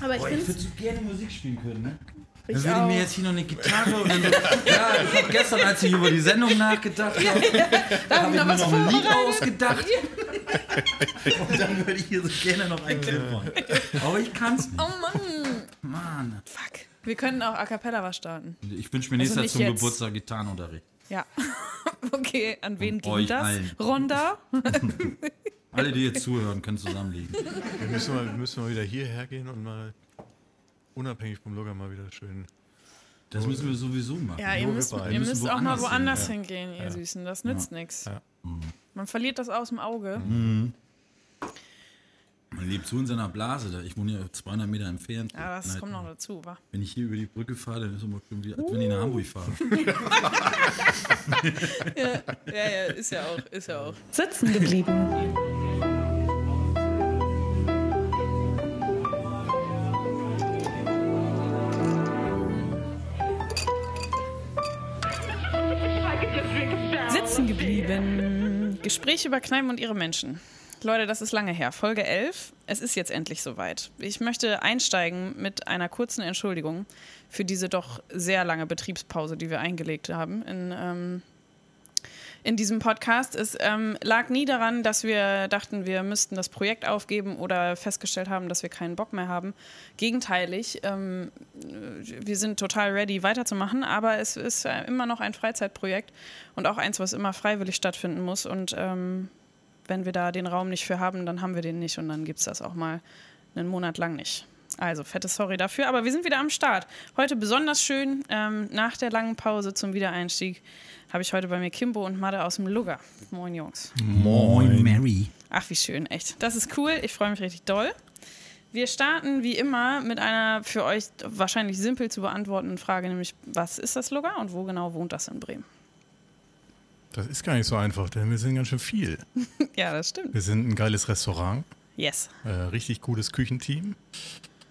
Aber ich Boah, ich würde so gerne Musik spielen können, ne? Ich Dann würde ich mir jetzt hier noch eine Gitarre und dann ja, ich habe gestern, als ich über die Sendung nachgedacht habe, habe ich mir noch ein Lied ausgedacht. Und dann würde ich hier so gerne noch ein Clip machen. Aber ich kann's nicht. Oh Mann. Mann. Fuck. Wir könnten auch A Cappella was starten. Ich wünsche mir nächstes Jahr nicht zum jetzt. Geburtstag Gitarrenunterricht. Ja. Okay, an wen Und ging euch das? allen. Ronda? Alle, die jetzt zuhören, können zusammenliegen. Wir müssen mal, wir müssen mal wieder hierher gehen und mal unabhängig vom Logger mal wieder schön. Das müssen wir sowieso machen. Ja, ihr Nur müsst, ihr müsst auch mal woanders woanders hin, hingehen, ihr Süßen. Das nützt nichts. Ja. Man verliert das aus dem Auge. Man lebt so in seiner Blase. Da. Ich wohne ja 200 Meter entfernt. Ja, das Nein, kommt noch dazu, wa? Wenn ich hier über die Brücke fahre, dann ist es immer schon wie, als wenn ich nach Hamburg fahre. Ja, ja, ist ja auch, ist ja auch. Sitzen geblieben. Geblieben. Gespräch über Kneipen und ihre Menschen. Leute, das ist lange her. Folge 11. Es ist jetzt endlich soweit. Ich möchte einsteigen mit einer kurzen Entschuldigung für diese doch sehr lange Betriebspause, die wir eingelegt haben in, ähm, in diesem Podcast. Es ähm, lag nie daran, dass wir dachten, wir müssten das Projekt aufgeben oder festgestellt haben, dass wir keinen Bock mehr haben. Gegenteilig, ähm, wir sind total ready weiterzumachen, aber es ist äh, immer noch ein Freizeitprojekt und auch eins, was immer freiwillig stattfinden muss. Und ähm, wenn wir da den Raum nicht für haben, dann haben wir den nicht und dann gibt es das auch mal einen Monat lang nicht. Also, fette Sorry dafür, aber wir sind wieder am Start. Heute besonders schön, ähm, nach der langen Pause zum Wiedereinstieg, habe ich heute bei mir Kimbo und Madde aus dem Lugger. Moin, Jungs. Moin, Mary. Ach, wie schön, echt. Das ist cool. Ich freue mich richtig doll. Wir starten wie immer mit einer für euch wahrscheinlich simpel zu beantwortenden Frage, nämlich was ist das Lugger und wo genau wohnt das in Bremen? Das ist gar nicht so einfach, denn wir sind ganz schön viel. ja, das stimmt. Wir sind ein geiles Restaurant, Yes. äh, richtig gutes Küchenteam,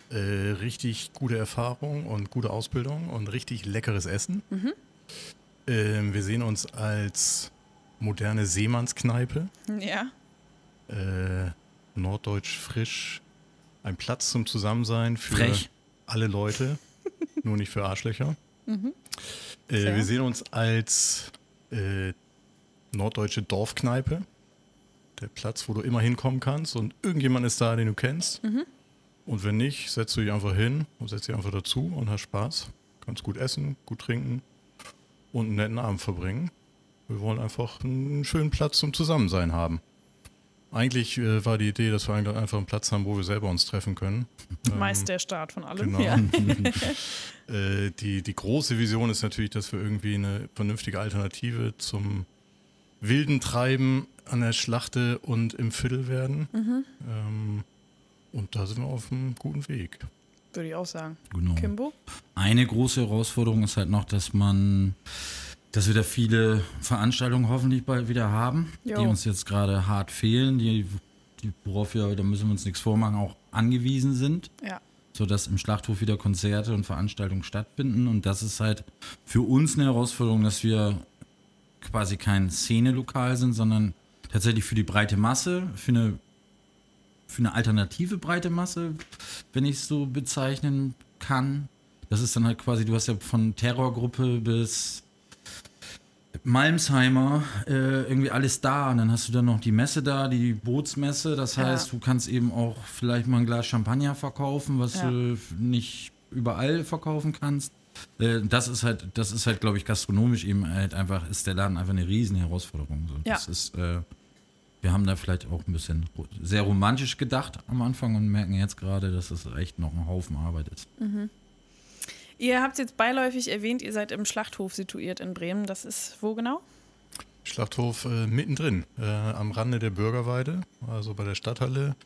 äh, richtig gute Erfahrung und gute Ausbildung und richtig leckeres Essen. Ähm, wir sehen uns als moderne Seemannskneipe, Ja. äh, norddeutsch frisch, ein Platz zum Zusammensein für Frech. alle Leute, nur nicht für Arschlöcher. Äh, Fair. wir sehen uns als äh, norddeutsche Dorfkneipe. Der Platz, wo du immer hinkommen kannst und irgendjemand ist da, den du kennst. Und wenn nicht, setzt du dich einfach hin und setzt dich einfach dazu und hast Spaß. Kannst gut essen, gut trinken und einen netten Abend verbringen. Wir wollen einfach einen schönen Platz zum Zusammensein haben. Eigentlich äh, war die Idee, dass wir einfach einen Platz haben, wo wir selber uns treffen können. Meist der Start von allem. Genau. Ja. Äh, die, die große Vision ist natürlich, dass wir irgendwie eine vernünftige Alternative zum wilden Treiben an der Schlachte und im Viertel werden. Mhm. Ähm, und da sind wir auf einem guten Weg. Würde ich auch sagen. Genau. Kimbo? Eine große Herausforderung ist halt noch, dass man, dass wir da viele Veranstaltungen hoffentlich bald wieder haben, Jo. die uns jetzt gerade hart fehlen, die, die, worauf wir, da müssen wir uns nichts vormachen, auch angewiesen sind, Ja. sodass im Schlachthof wieder Konzerte und Veranstaltungen stattfinden. Und das ist halt für uns eine Herausforderung, dass wir quasi kein Szenelokal sind, sondern tatsächlich für die breite Masse, für eine, für eine alternative breite Masse, wenn ich es so bezeichnen kann. Das ist dann halt quasi, du hast ja von Terrorgruppe bis Malmsheimer äh, irgendwie alles da und dann hast du dann noch die Messe da, die Bootsmesse. Das Ja. heißt, du kannst eben auch vielleicht mal ein Glas Champagner verkaufen, was Ja. du nicht überall verkaufen kannst. Äh, das ist halt, das ist halt, glaube ich, gastronomisch eben halt einfach, ist der Laden einfach eine riesen Herausforderung. So. Ja. Das ist, äh, wir haben da vielleicht auch ein bisschen sehr romantisch gedacht am Anfang und merken jetzt gerade, dass es echt noch ein Haufen Arbeit ist. Ihr habt jetzt beiläufig erwähnt, ihr seid im Schlachthof situiert in Bremen. Das ist wo genau? Schlachthof äh, mittendrin, äh, am Rande der Bürgerweide, also bei der Stadthalle,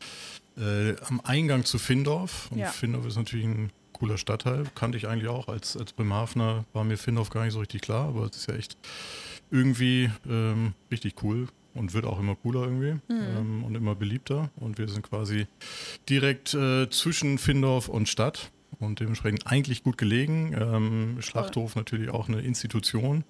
äh, am Eingang zu Findorf. Und Ja. Findorf ist natürlich ein cooler Stadtteil, kannte ich eigentlich auch. Als, als Bremerhavener war mir Findorf gar nicht so richtig klar, aber es ist ja echt irgendwie ähm, richtig cool und wird auch immer cooler irgendwie ähm, und immer beliebter. Und wir sind quasi direkt äh, zwischen Findorf und Stadt und dementsprechend eigentlich gut gelegen. Ähm, Schlachthof natürlich auch eine Institution.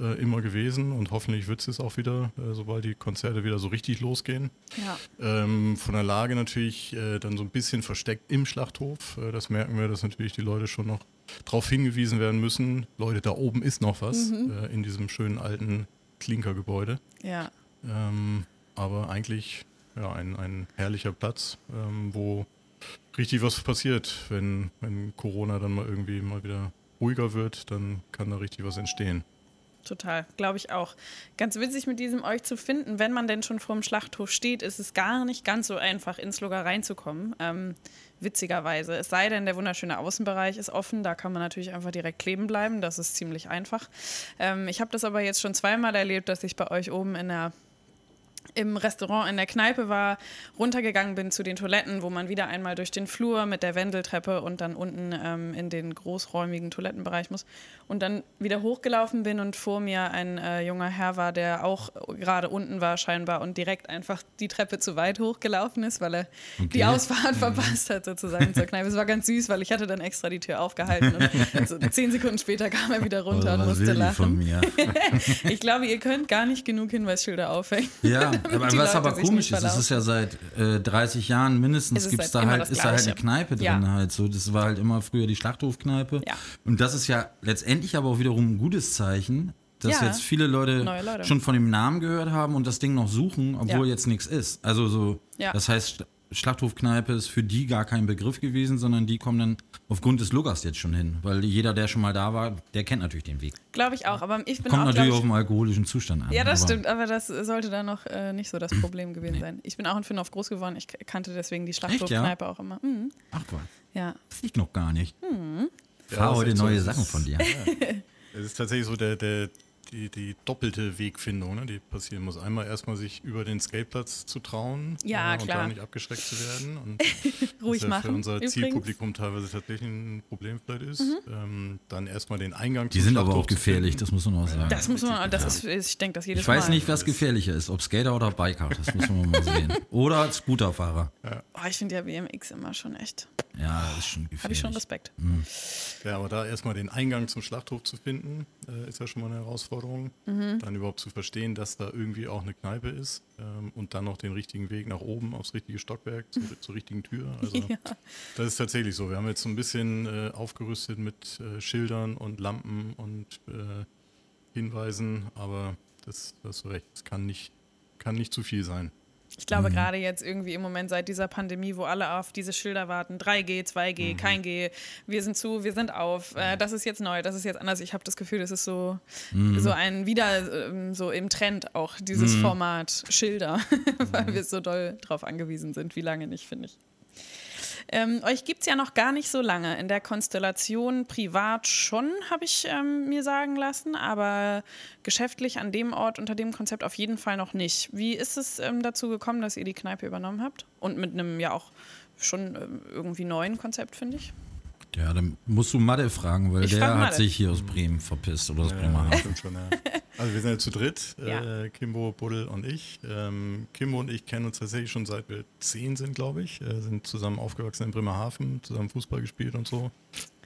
äh, immer gewesen und hoffentlich wird es auch wieder, äh, sobald die Konzerte wieder so richtig losgehen. Ja. Ähm, von der Lage natürlich äh, dann so ein bisschen versteckt im Schlachthof. Äh, das merken wir, dass natürlich die Leute schon noch darauf hingewiesen werden müssen. Leute, da oben ist noch was äh, in diesem schönen alten Klinkergebäude. Ja. Ähm, aber eigentlich ja, ein, ein herrlicher Platz, ähm, wo richtig was passiert. Wenn, wenn Corona dann mal irgendwie mal wieder ruhiger wird, dann kann da richtig was entstehen. Total, glaube ich auch. Ganz witzig mit diesem euch zu finden, wenn man denn schon vor dem Schlachthof steht, ist es gar nicht ganz so einfach, ins Logger reinzukommen. Ähm, witzigerweise. Es sei denn, der wunderschöne Außenbereich ist offen, da kann man natürlich einfach direkt kleben bleiben. Das ist ziemlich einfach. Ähm, ich habe das aber jetzt schon zweimal erlebt, dass ich bei euch oben in der im Restaurant in der Kneipe war, runtergegangen bin zu den Toiletten, wo man wieder einmal durch den Flur mit der Wendeltreppe und dann unten ähm, in den großräumigen Toilettenbereich muss und dann wieder hochgelaufen bin und vor mir ein äh, junger Herr war, der auch gerade unten war scheinbar und direkt einfach die Treppe zu weit hochgelaufen ist, weil er Okay. die Ausfahrt verpasst hat sozusagen zur Kneipe. Es war ganz süß, weil ich hatte dann extra die Tür aufgehalten und so zehn Sekunden später kam er wieder runter und was musste lachen. Ich glaube, ihr könnt gar nicht genug Hinweisschilder aufhängen. Ja, was Leute aber komisch ist, es ist ja seit äh, 30 Jahren mindestens Es ist gibt's halt da halt, ist da halt eine. Kneipe drin Ja. halt so. Das war halt immer früher die Schlachthofkneipe. Ja. Und das ist ja letztendlich aber auch wiederum ein gutes Zeichen, dass Ja. jetzt viele Leute, Leute. schon von dem Namen gehört haben und das Ding noch suchen, obwohl jetzt nichts ist. Also so, das heißt, Schlachthofkneipe ist für die gar kein Begriff gewesen, sondern die kommen dann aufgrund des Luggers jetzt schon hin. Weil jeder, der schon mal da war, der kennt natürlich den Weg. Glaube ich auch, aber ich bin Kommt auch, natürlich glaub auf den alkoholischen Zustand an. ich, Ja, das aber- stimmt, aber das sollte dann noch äh, nicht so das Problem gewesen sein. Ich bin auch in Finnhof groß geworden, ich kannte deswegen die Schlachthofkneipe auch immer. Mhm. Ach was, Ja. das liegt noch gar nicht. Hm. Ich Ja, ist heute so. neue Das Sachen von dir. Es ist tatsächlich so der, der, die, die doppelte Wegfindung, ne, die passieren muss. Einmal erstmal sich über den Skateplatz zu trauen Ja, äh, und da nicht abgeschreckt zu werden. Und Ruhig was ja machen. für unser übrigens. Mhm. Zielpublikum teilweise tatsächlich ein Problem vielleicht ist. Ähm, dann erstmal den Eingang Die zum sind aber Schlachthof auch zu gefährlich, finden. das muss man auch sagen. Das muss man, das ist, ich denke, das jedes ich weiß Mal. nicht, was gefährlicher ist, ob Skater oder Biker, das muss man mal sehen. Oder Scooterfahrer. Oh, ich finde ja BMX immer schon echt. Ja, das ist schon gefährlich. Habe ich schon Respekt. Ja, aber da erstmal den Eingang zum Schlachthof zu finden, äh, ist ja schon mal eine Herausforderung. Mhm. Dann überhaupt zu verstehen, dass da irgendwie auch eine Kneipe ist ähm, und dann noch den richtigen Weg nach oben aufs richtige Stockwerk, zur, zur richtigen Tür. Also Ja. das ist tatsächlich so. Wir haben jetzt so ein bisschen äh, aufgerüstet mit äh, Schildern und Lampen und äh, Hinweisen, aber das, das hast du recht, es kann nicht, kann nicht zu viel sein. Ich Mhm. glaube, gerade jetzt irgendwie im Moment seit dieser Pandemie, wo alle auf diese Schilder warten, 3G, 2G, Mhm. kein G, wir sind zu, wir sind auf, äh, das ist jetzt neu, das ist jetzt anders. Ich habe das Gefühl, das ist so, Mhm. so ein, wieder ähm, so im Trend auch, dieses Format Schilder, weil Mhm. wir so doll drauf angewiesen sind. Wie lange nicht, finde ich. Ähm, euch gibt es ja noch gar nicht so lange. In der Konstellation privat schon, habe ich ähm, mir sagen lassen, aber geschäftlich an dem Ort unter dem Konzept auf jeden Fall noch nicht. Wie ist es ähm, dazu gekommen, dass ihr die Kneipe übernommen habt? Und mit einem ja auch schon ähm, irgendwie neuen Konzept, finde ich. Ja, dann musst du Madde fragen, weil Ich der frag hat sich hier aus Bremen verpisst oder aus Ja, Bremerhaven. stimmt schon, ja. Also wir sind ja zu dritt, Ja. äh, Kimbo, Buddel und ich. Ähm, Kimbo und ich kennen uns tatsächlich schon seit wir zehn sind, glaube ich. Äh, sind zusammen aufgewachsen in Bremerhaven, zusammen Fußball gespielt und so.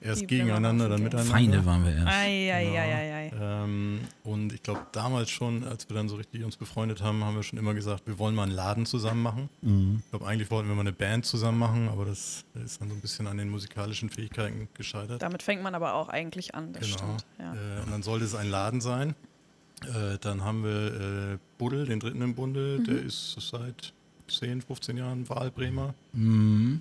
Erst Die gegeneinander, dann miteinander. Feinde waren wir erst. Eieieiei. Ähm, und ich glaube, damals schon, als wir dann so richtig uns befreundet haben, haben wir schon immer gesagt, wir wollen mal einen Laden zusammen machen. Ich glaube, eigentlich wollten wir mal eine Band zusammen machen, aber das ist dann so ein bisschen an den musikalischen Fähigkeiten gescheitert. Damit fängt man aber auch eigentlich an, das Genau. stimmt. Ja. Äh, und dann sollte es ein Laden sein. Äh, dann haben wir äh, Buddel, den dritten im Bunde, Mhm. der ist seit 10, 15 Jahren Wahlbremer. Mhm.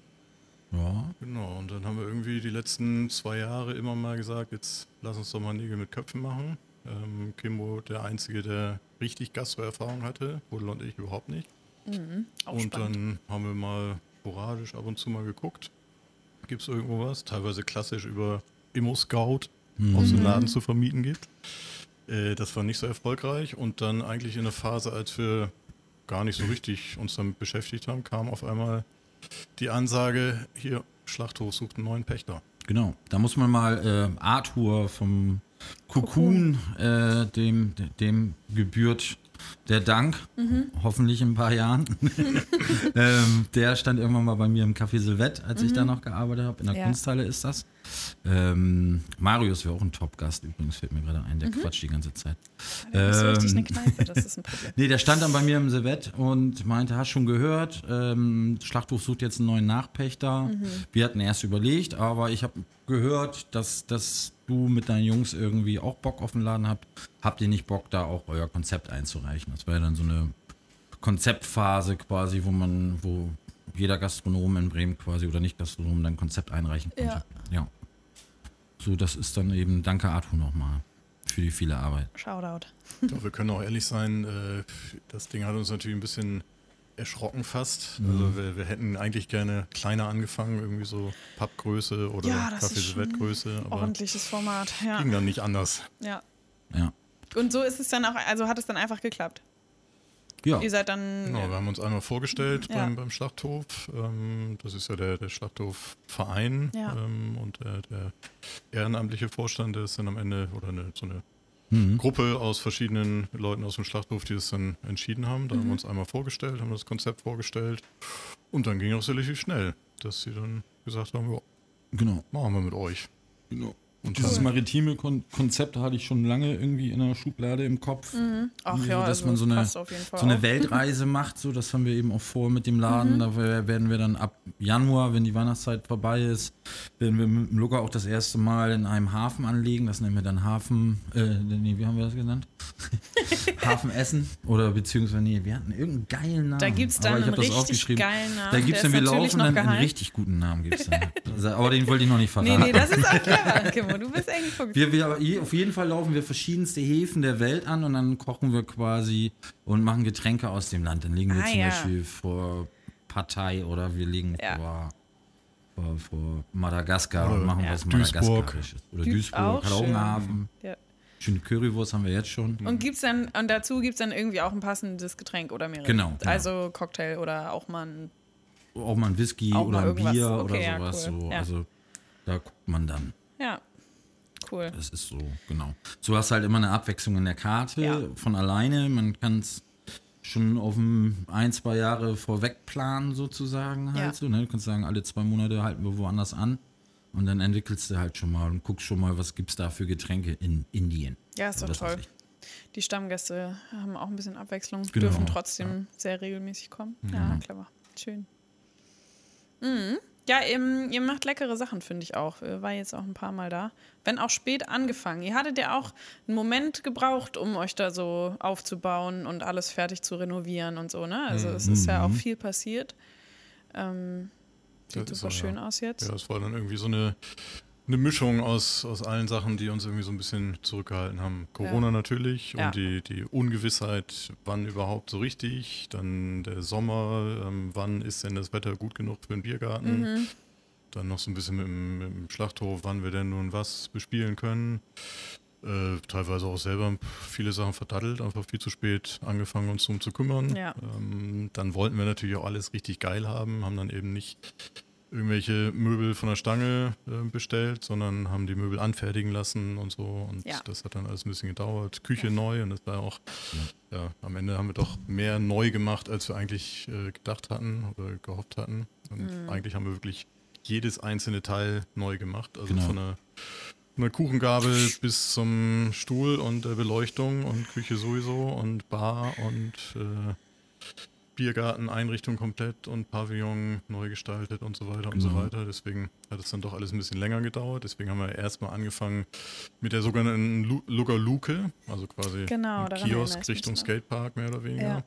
Ja, Genau, und dann haben wir irgendwie die letzten zwei Jahre immer mal gesagt, jetzt lass uns doch mal Nägel mit Köpfen machen. Ähm, Kimbo der Einzige, der richtig Gastro-Erfahrung hatte, Buddel und ich überhaupt nicht. Auch und spannend. dann haben wir mal sporadisch ab und zu mal geguckt, gibt es irgendwo was, teilweise klassisch über Immo-Scout aus dem Laden zu vermieten gibt. Äh, das war nicht so erfolgreich und dann eigentlich in der Phase, als wir gar nicht so richtig uns damit beschäftigt haben, kam auf einmal die Ansage, hier, Schlachthof sucht einen neuen Pächter. genau. Da muss man mal äh, Arthur vom Cocoon, äh, dem, dem gebührt der Dank, hoffentlich in ein paar Jahren, ähm, der stand irgendwann mal bei mir im Café Silvette, als ich da noch gearbeitet habe. In der Ja. Kunsthalle ist das. Ähm, Marius wäre auch ein Top-Gast übrigens, fällt mir gerade ein. Der quatscht die ganze Zeit. Das ist richtig eine Ähm, Kneipe, das ist ein Problem. Nee, der stand dann bei mir im Silvett und meinte, hast schon gehört, ähm, Schlachthof sucht jetzt einen neuen Nachpächter. Wir hatten erst überlegt, aber ich habe gehört, dass, dass du mit deinen Jungs irgendwie auch Bock auf den Laden habt. Habt ihr nicht Bock, da auch euer Konzept einzureichen? Das wäre dann so eine Konzeptphase quasi, wo man, wo jeder Gastronom in Bremen quasi oder nicht Gastronom dann Konzept einreichen konnte. Ja. Ja. So, das ist dann eben, danke Arthur nochmal für die viele Arbeit. Shoutout. Doch, wir können auch ehrlich sein, äh, das Ding hat uns natürlich ein bisschen erschrocken fast. Mhm. Also wir, wir hätten eigentlich gerne kleiner angefangen, irgendwie so Pappgröße oder Ja, das ist Café schon Größe, aber Ordentliches Format, ja. ging dann nicht anders. ja. Ja. Und so ist es dann auch, also hat es dann einfach geklappt. Ja. Ihr seid dann. Genau, wir haben uns einmal vorgestellt Ja. beim, beim Schlachthof. Ähm, das ist ja der, der Schlachthofverein Ja. ähm, und der, der ehrenamtliche Vorstand, der ist dann am Ende oder eine, so eine Mhm. Gruppe aus verschiedenen Leuten aus dem Schlachthof, die das dann entschieden haben. Da haben Mhm. wir uns einmal vorgestellt, haben das Konzept vorgestellt und dann ging es relativ schnell, dass sie dann gesagt haben, ja, Genau. machen wir mit euch. Genau. Und Dieses maritime Kon Konzept hatte ich schon lange irgendwie in der Schublade im Kopf. Ach Irgendwie ja, so, dass also man so eine, so eine auch. Weltreise macht. So, das haben wir eben auch vor mit dem Laden. Da wer- werden wir dann ab Januar, wenn die Weihnachtszeit vorbei ist, werden wir mit dem Luca auch das erste Mal in einem Hafen anlegen. Das nennen wir dann Hafen, äh, nee, wie haben wir das genannt? Hafen Essen. Oder beziehungsweise, nee, wir hatten irgendeinen geilen Namen. Da gibt es dann ich einen richtig aufgeschrieben. geilen Namen. Da gibt es dann, wir laufen dann einen richtig guten Namen. Gibt's dann. Also, Aber den wollte ich noch nicht verraten. Nee, nee, das ist auch clever, Kimmo. Du bist eng. Wir, wir, auf jeden Fall laufen wir verschiedenste Häfen der Welt an und dann kochen wir quasi und machen Getränke aus dem Land. Dann legen wir Ah, zum ja. Beispiel vor Partei oder wir liegen Ja. vor, vor, vor Madagaskar Oder und machen Ja. was Duisburg. Madagaskarisches. Oder Duisburg, auch hat auch einen schön. Hafen. Ja. Schöne Currywurst haben wir jetzt schon. Und gibt's dann, und dazu gibt es dann irgendwie auch ein passendes Getränk oder mehrere. Genau, genau. Also Cocktail oder auch mal ein. Auch mal ein Whisky Auch oder mal ein. Bier Okay, oder ja, sowas. cool. So. Ja. Also da guckt man dann. Ja. Cool. Das ist so, genau. So hast halt immer eine Abwechslung in der Karte Ja. von alleine. Man kann es schon auf ein, ein, zwei Jahre vorweg planen, sozusagen halt Ja. so. Ne? Du kannst sagen, alle zwei Monate halten wir woanders an. Und dann entwickelst du halt schon mal und guckst schon mal, was gibt es da für Getränke in Indien. Ja, ist doch toll. Die Stammgäste haben auch ein bisschen Abwechslung, Genau, dürfen trotzdem sehr regelmäßig kommen. Ja, clever. Schön. Mhm. Ja, ihr macht leckere Sachen, finde ich auch. War jetzt auch ein paar Mal da. Wenn auch spät angefangen. Ihr hattet ja auch einen Moment gebraucht, um euch da so aufzubauen und alles fertig zu renovieren und so, ne? Also es ist ja auch viel passiert. Ähm, sieht Das super so, schön ja. aus jetzt. Ja, es war dann irgendwie so eine, eine Mischung aus, aus allen Sachen, die uns irgendwie so ein bisschen zurückgehalten haben. Corona natürlich Ja. und die, die Ungewissheit, wann überhaupt so richtig, dann der Sommer, ähm, wann ist denn das Wetter gut genug für den Biergarten, Mhm. dann noch so ein bisschen mit dem, mit dem Schlachthof, wann wir denn nun was bespielen können. Äh, teilweise auch selber viele Sachen verdattelt, einfach viel zu spät angefangen uns drum zu kümmern. Ja. Ähm, dann wollten wir natürlich auch alles richtig geil haben, haben dann eben nicht irgendwelche Möbel von der Stange äh, bestellt, sondern haben die Möbel anfertigen lassen und so. Und Ja. das hat dann alles ein bisschen gedauert. Küche neu und das war auch, ja. am Ende haben wir doch mehr neu gemacht, als wir eigentlich äh, gedacht hatten oder gehofft hatten. Und Mhm. eigentlich haben wir wirklich jedes einzelne Teil neu gemacht. Also Genau. von der von der Kuchengabel bis zum Stuhl und der Beleuchtung und Küche sowieso und Bar und äh, Biergarten, Einrichtung komplett und Pavillon neu gestaltet und so weiter und so Genau. weiter. Deswegen hat es dann doch alles ein bisschen länger gedauert. Deswegen haben wir erstmal angefangen mit der sogenannten Lu Lugger Luke, also quasi Genau, Kiosk Richtung. Skatepark mehr oder weniger. Ja.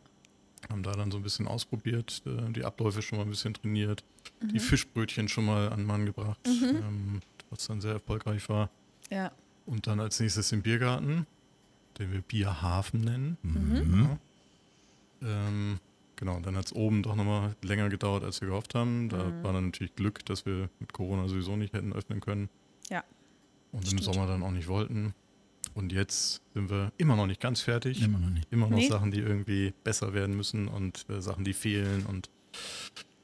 Haben da dann so ein bisschen ausprobiert, äh, die Abläufe schon mal ein bisschen trainiert, Mhm. die Fischbrötchen schon mal an den Mann gebracht, ähm, was dann sehr erfolgreich war. Ja. Und dann als nächstes den Biergarten, den wir Bierhafen nennen. Mhm. Ja. Ähm, genau, dann hat es oben doch nochmal länger gedauert, als wir gehofft haben. Da Mhm. war dann natürlich Glück, dass wir mit Corona sowieso nicht hätten öffnen können. Ja. Und im Stimmt. Sommer dann auch nicht wollten. Und jetzt sind wir immer noch nicht ganz fertig. Immer noch nicht. Immer noch Nee. Sachen, die irgendwie besser werden müssen und äh, Sachen, die fehlen und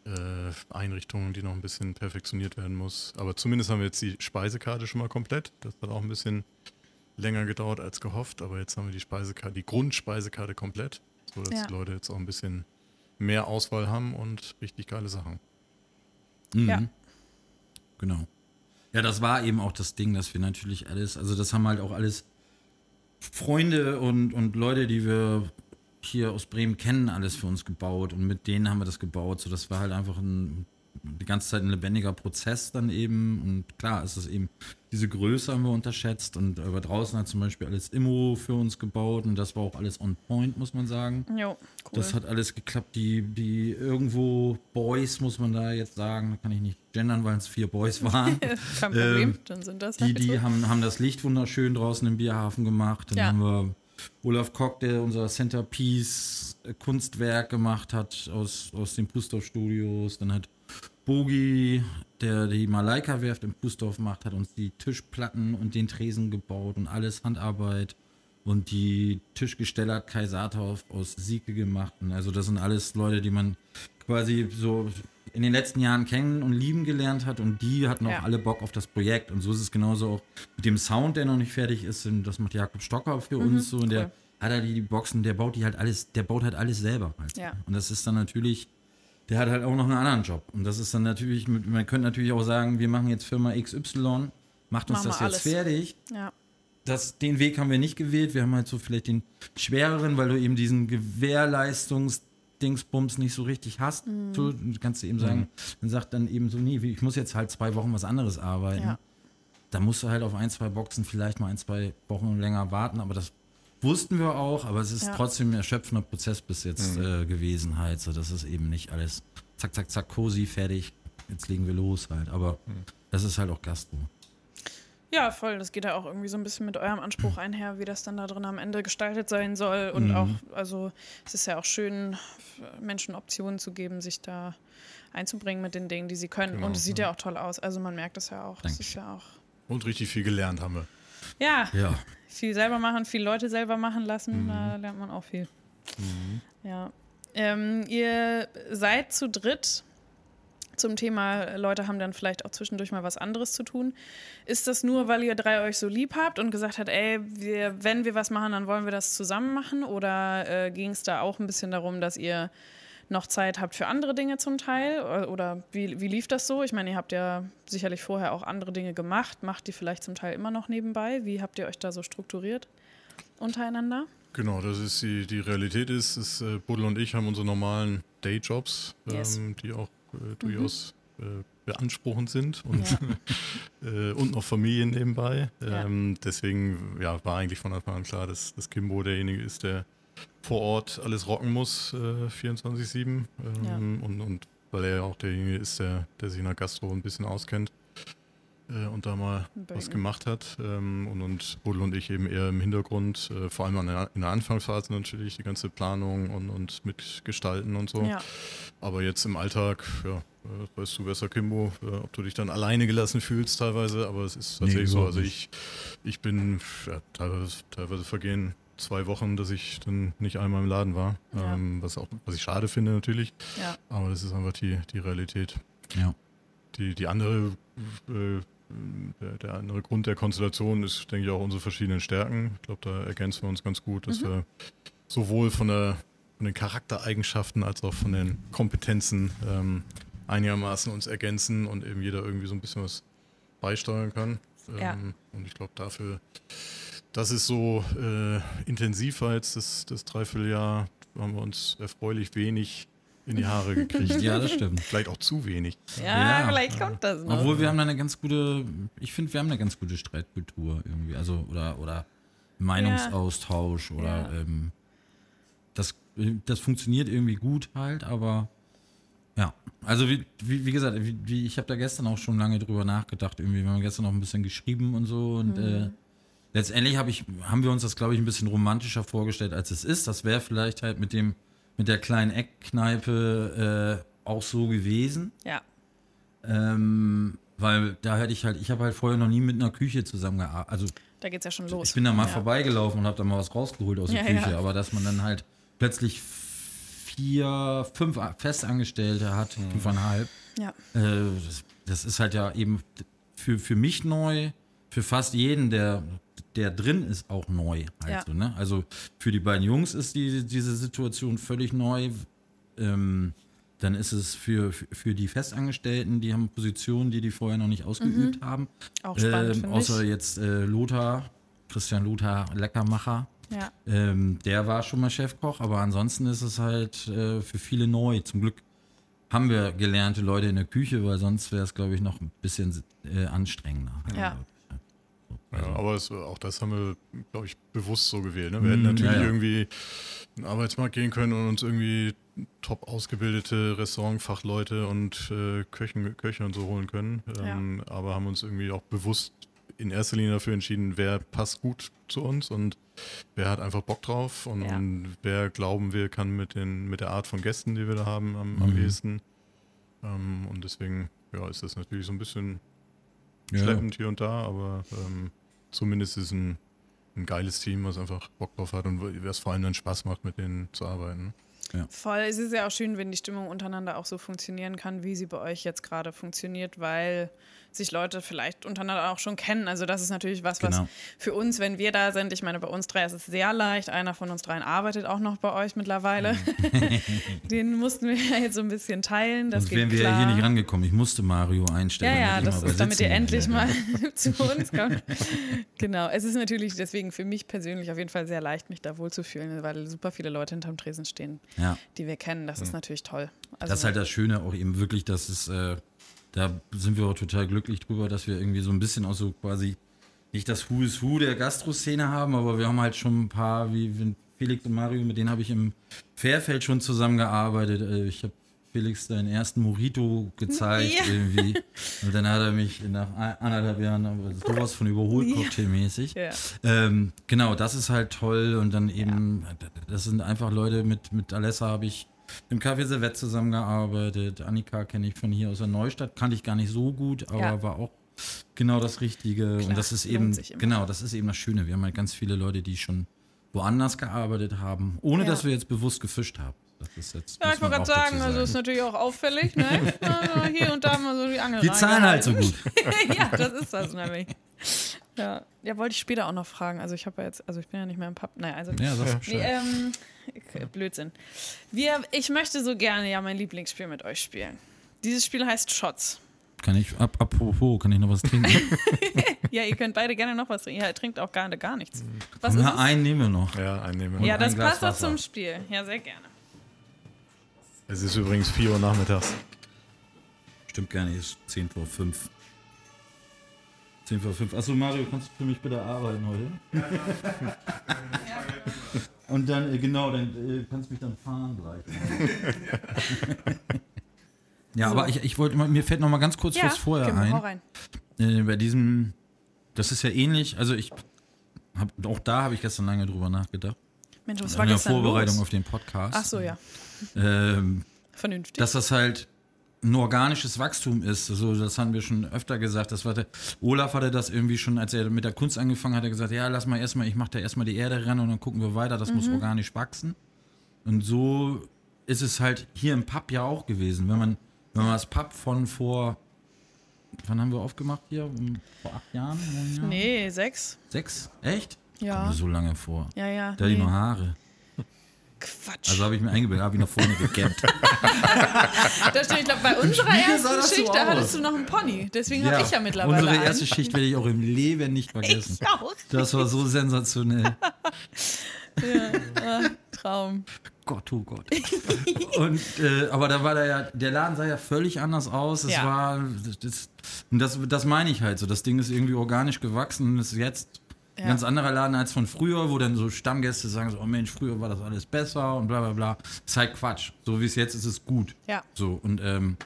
äh, Einrichtungen, die noch ein bisschen perfektioniert werden muss. Aber zumindest haben wir jetzt die Speisekarte schon mal komplett. Das hat auch ein bisschen länger gedauert als gehofft, aber jetzt haben wir die Speisekarte, die Grundspeisekarte komplett, sodass Ja. die Leute jetzt auch ein bisschen mehr Auswahl haben und richtig geile Sachen. Mhm. Ja. Genau. Ja, das war eben auch das Ding, dass wir natürlich alles, also das haben halt auch alles Freunde und, und Leute, die wir hier aus Bremen kennen, alles für uns gebaut und mit denen haben wir das gebaut. So, das war halt einfach ein, die ganze Zeit ein lebendiger Prozess dann eben und klar ist es eben, diese Größe haben wir unterschätzt und aber draußen hat zum Beispiel alles Immo für uns gebaut und das war auch alles on point, muss man sagen. Jo, cool. Das hat alles geklappt. Die, die irgendwo Boys, muss man da jetzt sagen, da kann ich nicht gendern, weil es vier Boys waren. Kein Problem, ähm, dann sind das die halt die haben, haben das Licht wunderschön draußen im Bierhafen gemacht. Dann Ja. haben wir Olaf Kock, der unser Centerpiece-Kunstwerk gemacht hat aus, aus den Pustorf Studios. Dann hat Bogi, der die Malaika-Werft im Pustorf macht, hat uns die Tischplatten und den Tresen gebaut und alles Handarbeit. Und die Tischgestelle hat Kai Saathoff aus Sieke gemacht. Und also das sind alles Leute, die man quasi so in den letzten Jahren kennen und lieben gelernt hat. Und die hatten auch Ja. alle Bock auf das Projekt. Und so ist es genauso auch mit dem Sound, der noch nicht fertig ist. Und das macht Jakob Stocker für uns so. Und der Mhm, cool. hat halt die Boxen, der baut die halt alles, der baut halt alles selber. Halt. Ja. Und das ist dann natürlich, der hat halt auch noch einen anderen Job. Und das ist dann natürlich, mit- man könnte natürlich auch sagen, wir machen jetzt Firma XY, macht uns Machen das jetzt alles. fertig Ja, das, den Weg haben wir nicht gewählt. Wir haben halt so vielleicht den schwereren, weil du eben diesen Gewährleistungsdingsbums nicht so richtig hast. Mhm. So, du kannst du eben sagen, dann sagt dann eben so, nee, ich muss jetzt halt zwei Wochen was anderes arbeiten. Ja. Da musst du halt auf ein, zwei Boxen vielleicht mal ein, zwei Wochen länger warten, aber das wussten wir auch, aber es ist Ja. trotzdem ein erschöpfender Prozess bis jetzt äh, gewesen halt, so das ist eben nicht alles zack, zack, zack, cozy, fertig, jetzt legen wir los halt, aber das ist halt auch Gastro. Ja, voll. Das geht ja auch irgendwie so ein bisschen mit eurem Anspruch einher, wie das dann da drin am Ende gestaltet sein soll. Und Mhm. auch, also es ist ja auch schön, Menschen Optionen zu geben, sich da einzubringen mit den Dingen, die sie können. Genau, Und es sieht ja auch toll aus. Also man merkt es ja auch. Das ist ja auch. Und richtig viel gelernt haben wir. Ja, Ja, viel selber machen, viel Leute selber machen lassen, da lernt man auch viel. Ja. Ähm, ihr seid zu dritt zum Thema, Leute haben dann vielleicht auch zwischendurch mal was anderes zu tun. Ist das nur, weil ihr drei euch so lieb habt und gesagt habt, ey, wir, wenn wir was machen, dann wollen wir das zusammen machen? Oder äh, ging es da auch ein bisschen darum, dass ihr noch Zeit habt für andere Dinge zum Teil? Oder, oder wie, wie lief das so? Ich meine, ihr habt ja sicherlich vorher auch andere Dinge gemacht. Macht die vielleicht zum Teil immer noch nebenbei? Wie habt ihr euch da so strukturiert untereinander? Genau, das ist die, die Realität ist, ist äh, Buddel und ich haben unsere normalen Dayjobs, ähm, Yes. die auch äh, durchaus äh, beanspruchend sind und, Ja. äh, und noch Familien nebenbei. Ja. Ähm, Deswegen ja, war eigentlich von Anfang an klar, dass, dass Kimbo derjenige ist, der vor Ort alles rocken muss, äh, 24-7. Ähm, Ja. und, und weil er ja auch derjenige ist, der, der sich in der Gastro ein bisschen auskennt äh, und da mal was Bacon. gemacht hat. Ähm, und, und Buddel und ich eben eher im Hintergrund, äh, vor allem an der, in der Anfangsphase natürlich, die ganze Planung und, und mitgestalten und so. Ja, Aber jetzt im Alltag, ja, äh, weißt du besser, Kimbo, äh, ob du dich dann alleine gelassen fühlst teilweise, aber es ist Nee, tatsächlich so. überhaupt Also ich, ich bin, ja, teilweise, teilweise vergehen zwei Wochen, dass ich dann nicht einmal im Laden war. Ja. Ähm, was auch, was ich schade finde natürlich. ja, Aber das ist einfach die, die Realität. ja. Die, die andere, äh, der, der andere Grund der Konstellation ist, denke ich, auch unsere verschiedenen Stärken. Ich glaube, da ergänzen wir uns ganz gut, dass wir sowohl von, der, von den Charaktereigenschaften als auch von den Kompetenzen ähm, einigermaßen uns ergänzen und eben jeder irgendwie so ein bisschen was beisteuern kann. Ja. Ähm, und ich glaube, dafür, das ist so äh, intensiver jetzt das, das Dreivierteljahr, haben wir uns erfreulich wenig in die Haare gekriegt. ja, das stimmt. Vielleicht auch zu wenig. ja, Ja. vielleicht kommt das noch. Obwohl wir haben da eine ganz gute, ich finde, wir haben eine ganz gute Streitkultur irgendwie. Also, oder, oder Meinungsaustausch oder Ja. ähm, das, das funktioniert irgendwie gut halt, aber ja. Also wie, wie, wie gesagt, wie, wie, ich habe da gestern auch schon lange drüber nachgedacht. Irgendwie, wir haben gestern auch ein bisschen geschrieben und so und äh, letztendlich hab ich, haben wir uns das, glaube ich, ein bisschen romantischer vorgestellt, als es ist. Das wäre vielleicht halt mit dem, mit der kleinen Eckkneipe äh, auch so gewesen. ja, Ähm, weil da hätte ich halt, ich habe halt vorher noch nie mit einer Küche zusammengearbeitet. Also da geht's ja schon los. ich bin da mal ja. vorbeigelaufen und habe da mal was rausgeholt aus der Ja, Küche, ja. aber dass man dann halt plötzlich vier, fünf Festangestellte hat, fünfeinhalb, Ja, äh, das, das ist halt ja eben für, für mich neu, für fast jeden, der, der drin ist, auch neu. Halt Ja. ne? Also für die beiden Jungs ist die, diese Situation völlig neu. Ähm, dann ist es für, für- die Festangestellten, die haben Positionen, die die vorher noch nicht ausgeübt haben. Auch spannend, Ähm, außer jetzt äh, Lothar, Christian Lothar, Leckermacher. Ja. Ähm, der war schon mal Chefkoch, aber ansonsten ist es halt äh, für viele neu. Zum Glück haben wir gelernte Leute in der Küche, weil sonst wäre es, glaube ich, noch ein bisschen äh, anstrengender. Ja. Ja, aber es, auch das haben wir, glaube ich, bewusst so gewählt. Ne? Wir hätten Mhm, natürlich ja, ja. irgendwie in den Arbeitsmarkt gehen können und uns irgendwie top ausgebildete Restaurantfachleute und äh, Köchen, Köche und so holen können. Ähm, Aber haben uns irgendwie auch bewusst in erster Linie dafür entschieden, wer passt gut zu uns und wer hat einfach Bock drauf und Ja. wer glauben wir kann mit, den, mit der Art von Gästen, die wir da haben, am, am Mhm. ehesten. Ähm, und deswegen ja, ist das natürlich so ein bisschen Ja. schleppend hier und da, aber ähm, zumindest ist ein, ein geiles Team, was einfach Bock drauf hat und was vor allem dann Spaß macht, mit denen zu arbeiten. Voll. Es ist ja auch schön, wenn die Stimmung untereinander auch so funktionieren kann, wie sie bei euch jetzt gerade funktioniert, weil sich Leute vielleicht untereinander auch schon kennen. Also das ist natürlich was, was Genau. für uns, wenn wir da sind, ich meine, bei uns drei ist es sehr leicht. Einer von uns dreien arbeitet auch noch bei euch mittlerweile. Den mussten wir ja jetzt so ein bisschen teilen. Das Sonst wären wir ja hier nicht rangekommen. Ich musste Mario einstellen. Ja, ja, damit das ist, damit ihr endlich mal zu uns kommt. Genau, es ist natürlich deswegen für mich persönlich auf jeden Fall sehr leicht, mich da wohlzufühlen, weil super viele Leute hinterm Tresen stehen, Ja. die wir kennen. Das ist natürlich toll. Also, Das ist halt das Schöne auch eben wirklich, dass es, äh, da sind wir auch total glücklich drüber, dass wir irgendwie so ein bisschen auch so quasi nicht das Who is Who der Gastro-Szene haben, aber wir haben halt schon ein paar, wie wie Felix und Mario, mit denen habe ich im Fairfeld schon zusammengearbeitet. Äh, Ich habe Felix seinen ersten Mojito gezeigt Ja. irgendwie. Und dann hat er mich nach anderthalb Jahren sowas von überholt, Ja. cocktailmäßig. ja. Ähm, genau, das ist halt toll. Und dann eben, das sind einfach Leute, mit, mit Alessa habe ich im Café Servette zusammengearbeitet. Annika kenne ich von hier aus der Neustadt, kannte ich gar nicht so gut, aber Ja. war auch genau das Richtige. Klar, und das ist eben, genau, das ist eben das Schöne. Wir haben halt ganz viele Leute, die schon woanders gearbeitet haben, ohne Ja. dass wir jetzt bewusst gefischt haben. Das ist jetzt, Ja, ich wollte gerade sagen, dazu also ist natürlich auch auffällig, ne? Also hier und da mal so die Angel Die zahlen halt so gut. ja, das ist das nämlich. Ja. ja, wollte ich später auch noch fragen. Also ich habe ja jetzt, also ich bin ja nicht mehr im Pub. Naja, also Ja, das Nee, ähm, Blödsinn. Wir, ich möchte so gerne ja mein Lieblingsspiel mit euch spielen. Dieses Spiel heißt Shots. Kann ich, ap apropos, kann ich noch was trinken? Ja, ihr könnt beide gerne noch was trinken. Ihr trinkt auch gar, gar nichts. Was ist Na, es? einen nehmen wir noch. Ja, einnehmen. Ja, ein das Glas passt doch zum Spiel. Ja, sehr gerne. Es ist übrigens 4 Uhr nachmittags. Stimmt gar nicht, ist 10 vor 5. 10 vor 5. Achso, Mario, kannst du für mich bitte arbeiten heute? Und dann, äh, genau, dann äh, kannst du mich dann fahren gleich. ja, So. aber ich, ich wollte mal, mir fällt noch mal ganz kurz Ja, was vorher genau, ein. rein. Äh, bei diesem, das ist ja ähnlich, also ich hab, auch da habe ich gestern lange drüber nachgedacht. Mensch, was war In der gestern Vorbereitung los? auf den Podcast. Ach so, ja. Ähm, Vernünftig. dass das halt ein organisches Wachstum ist. So, das haben wir schon öfter gesagt. Das der, Olaf hatte das irgendwie schon, als er mit der Kunst angefangen hat, er gesagt, ja, lass mal erstmal, ich mache da erstmal die Erde ran und dann gucken wir weiter, das muss organisch wachsen. Und so ist es halt hier im Pub ja auch gewesen. Wenn man, wenn man das Pub von vor, wann haben wir aufgemacht hier? Vor acht Jahren? Jahren? nee, sechs. Sechs? Echt? Ja. Kommt mir so lange vor. Ja, ja. Da hatte nee. noch Haare. Quatsch. Also habe ich mir eingebildet, habe ich nach vorne gekämmt. das stimmt, ich glaube, bei unserer ersten so Schicht, da hattest du noch einen Pony. Deswegen habe ich ja mittlerweile Unsere einen. erste Schicht werde ich auch im Leben nicht vergessen. Ich auch. Das war so sensationell. Traum. Gott, oh Gott. Und, äh, aber da war der ja, der Laden sah ja völlig anders aus. Es Ja. war, das, das, das meine ich halt so. Das Ding ist irgendwie organisch gewachsen und ist jetzt ein Ja. ganz anderer Laden als von früher, wo dann so Stammgäste sagen so, oh Mensch, früher war das alles besser und bla bla bla. ist halt Quatsch. So wie es jetzt ist, ist es gut. Ja. So, und ähm,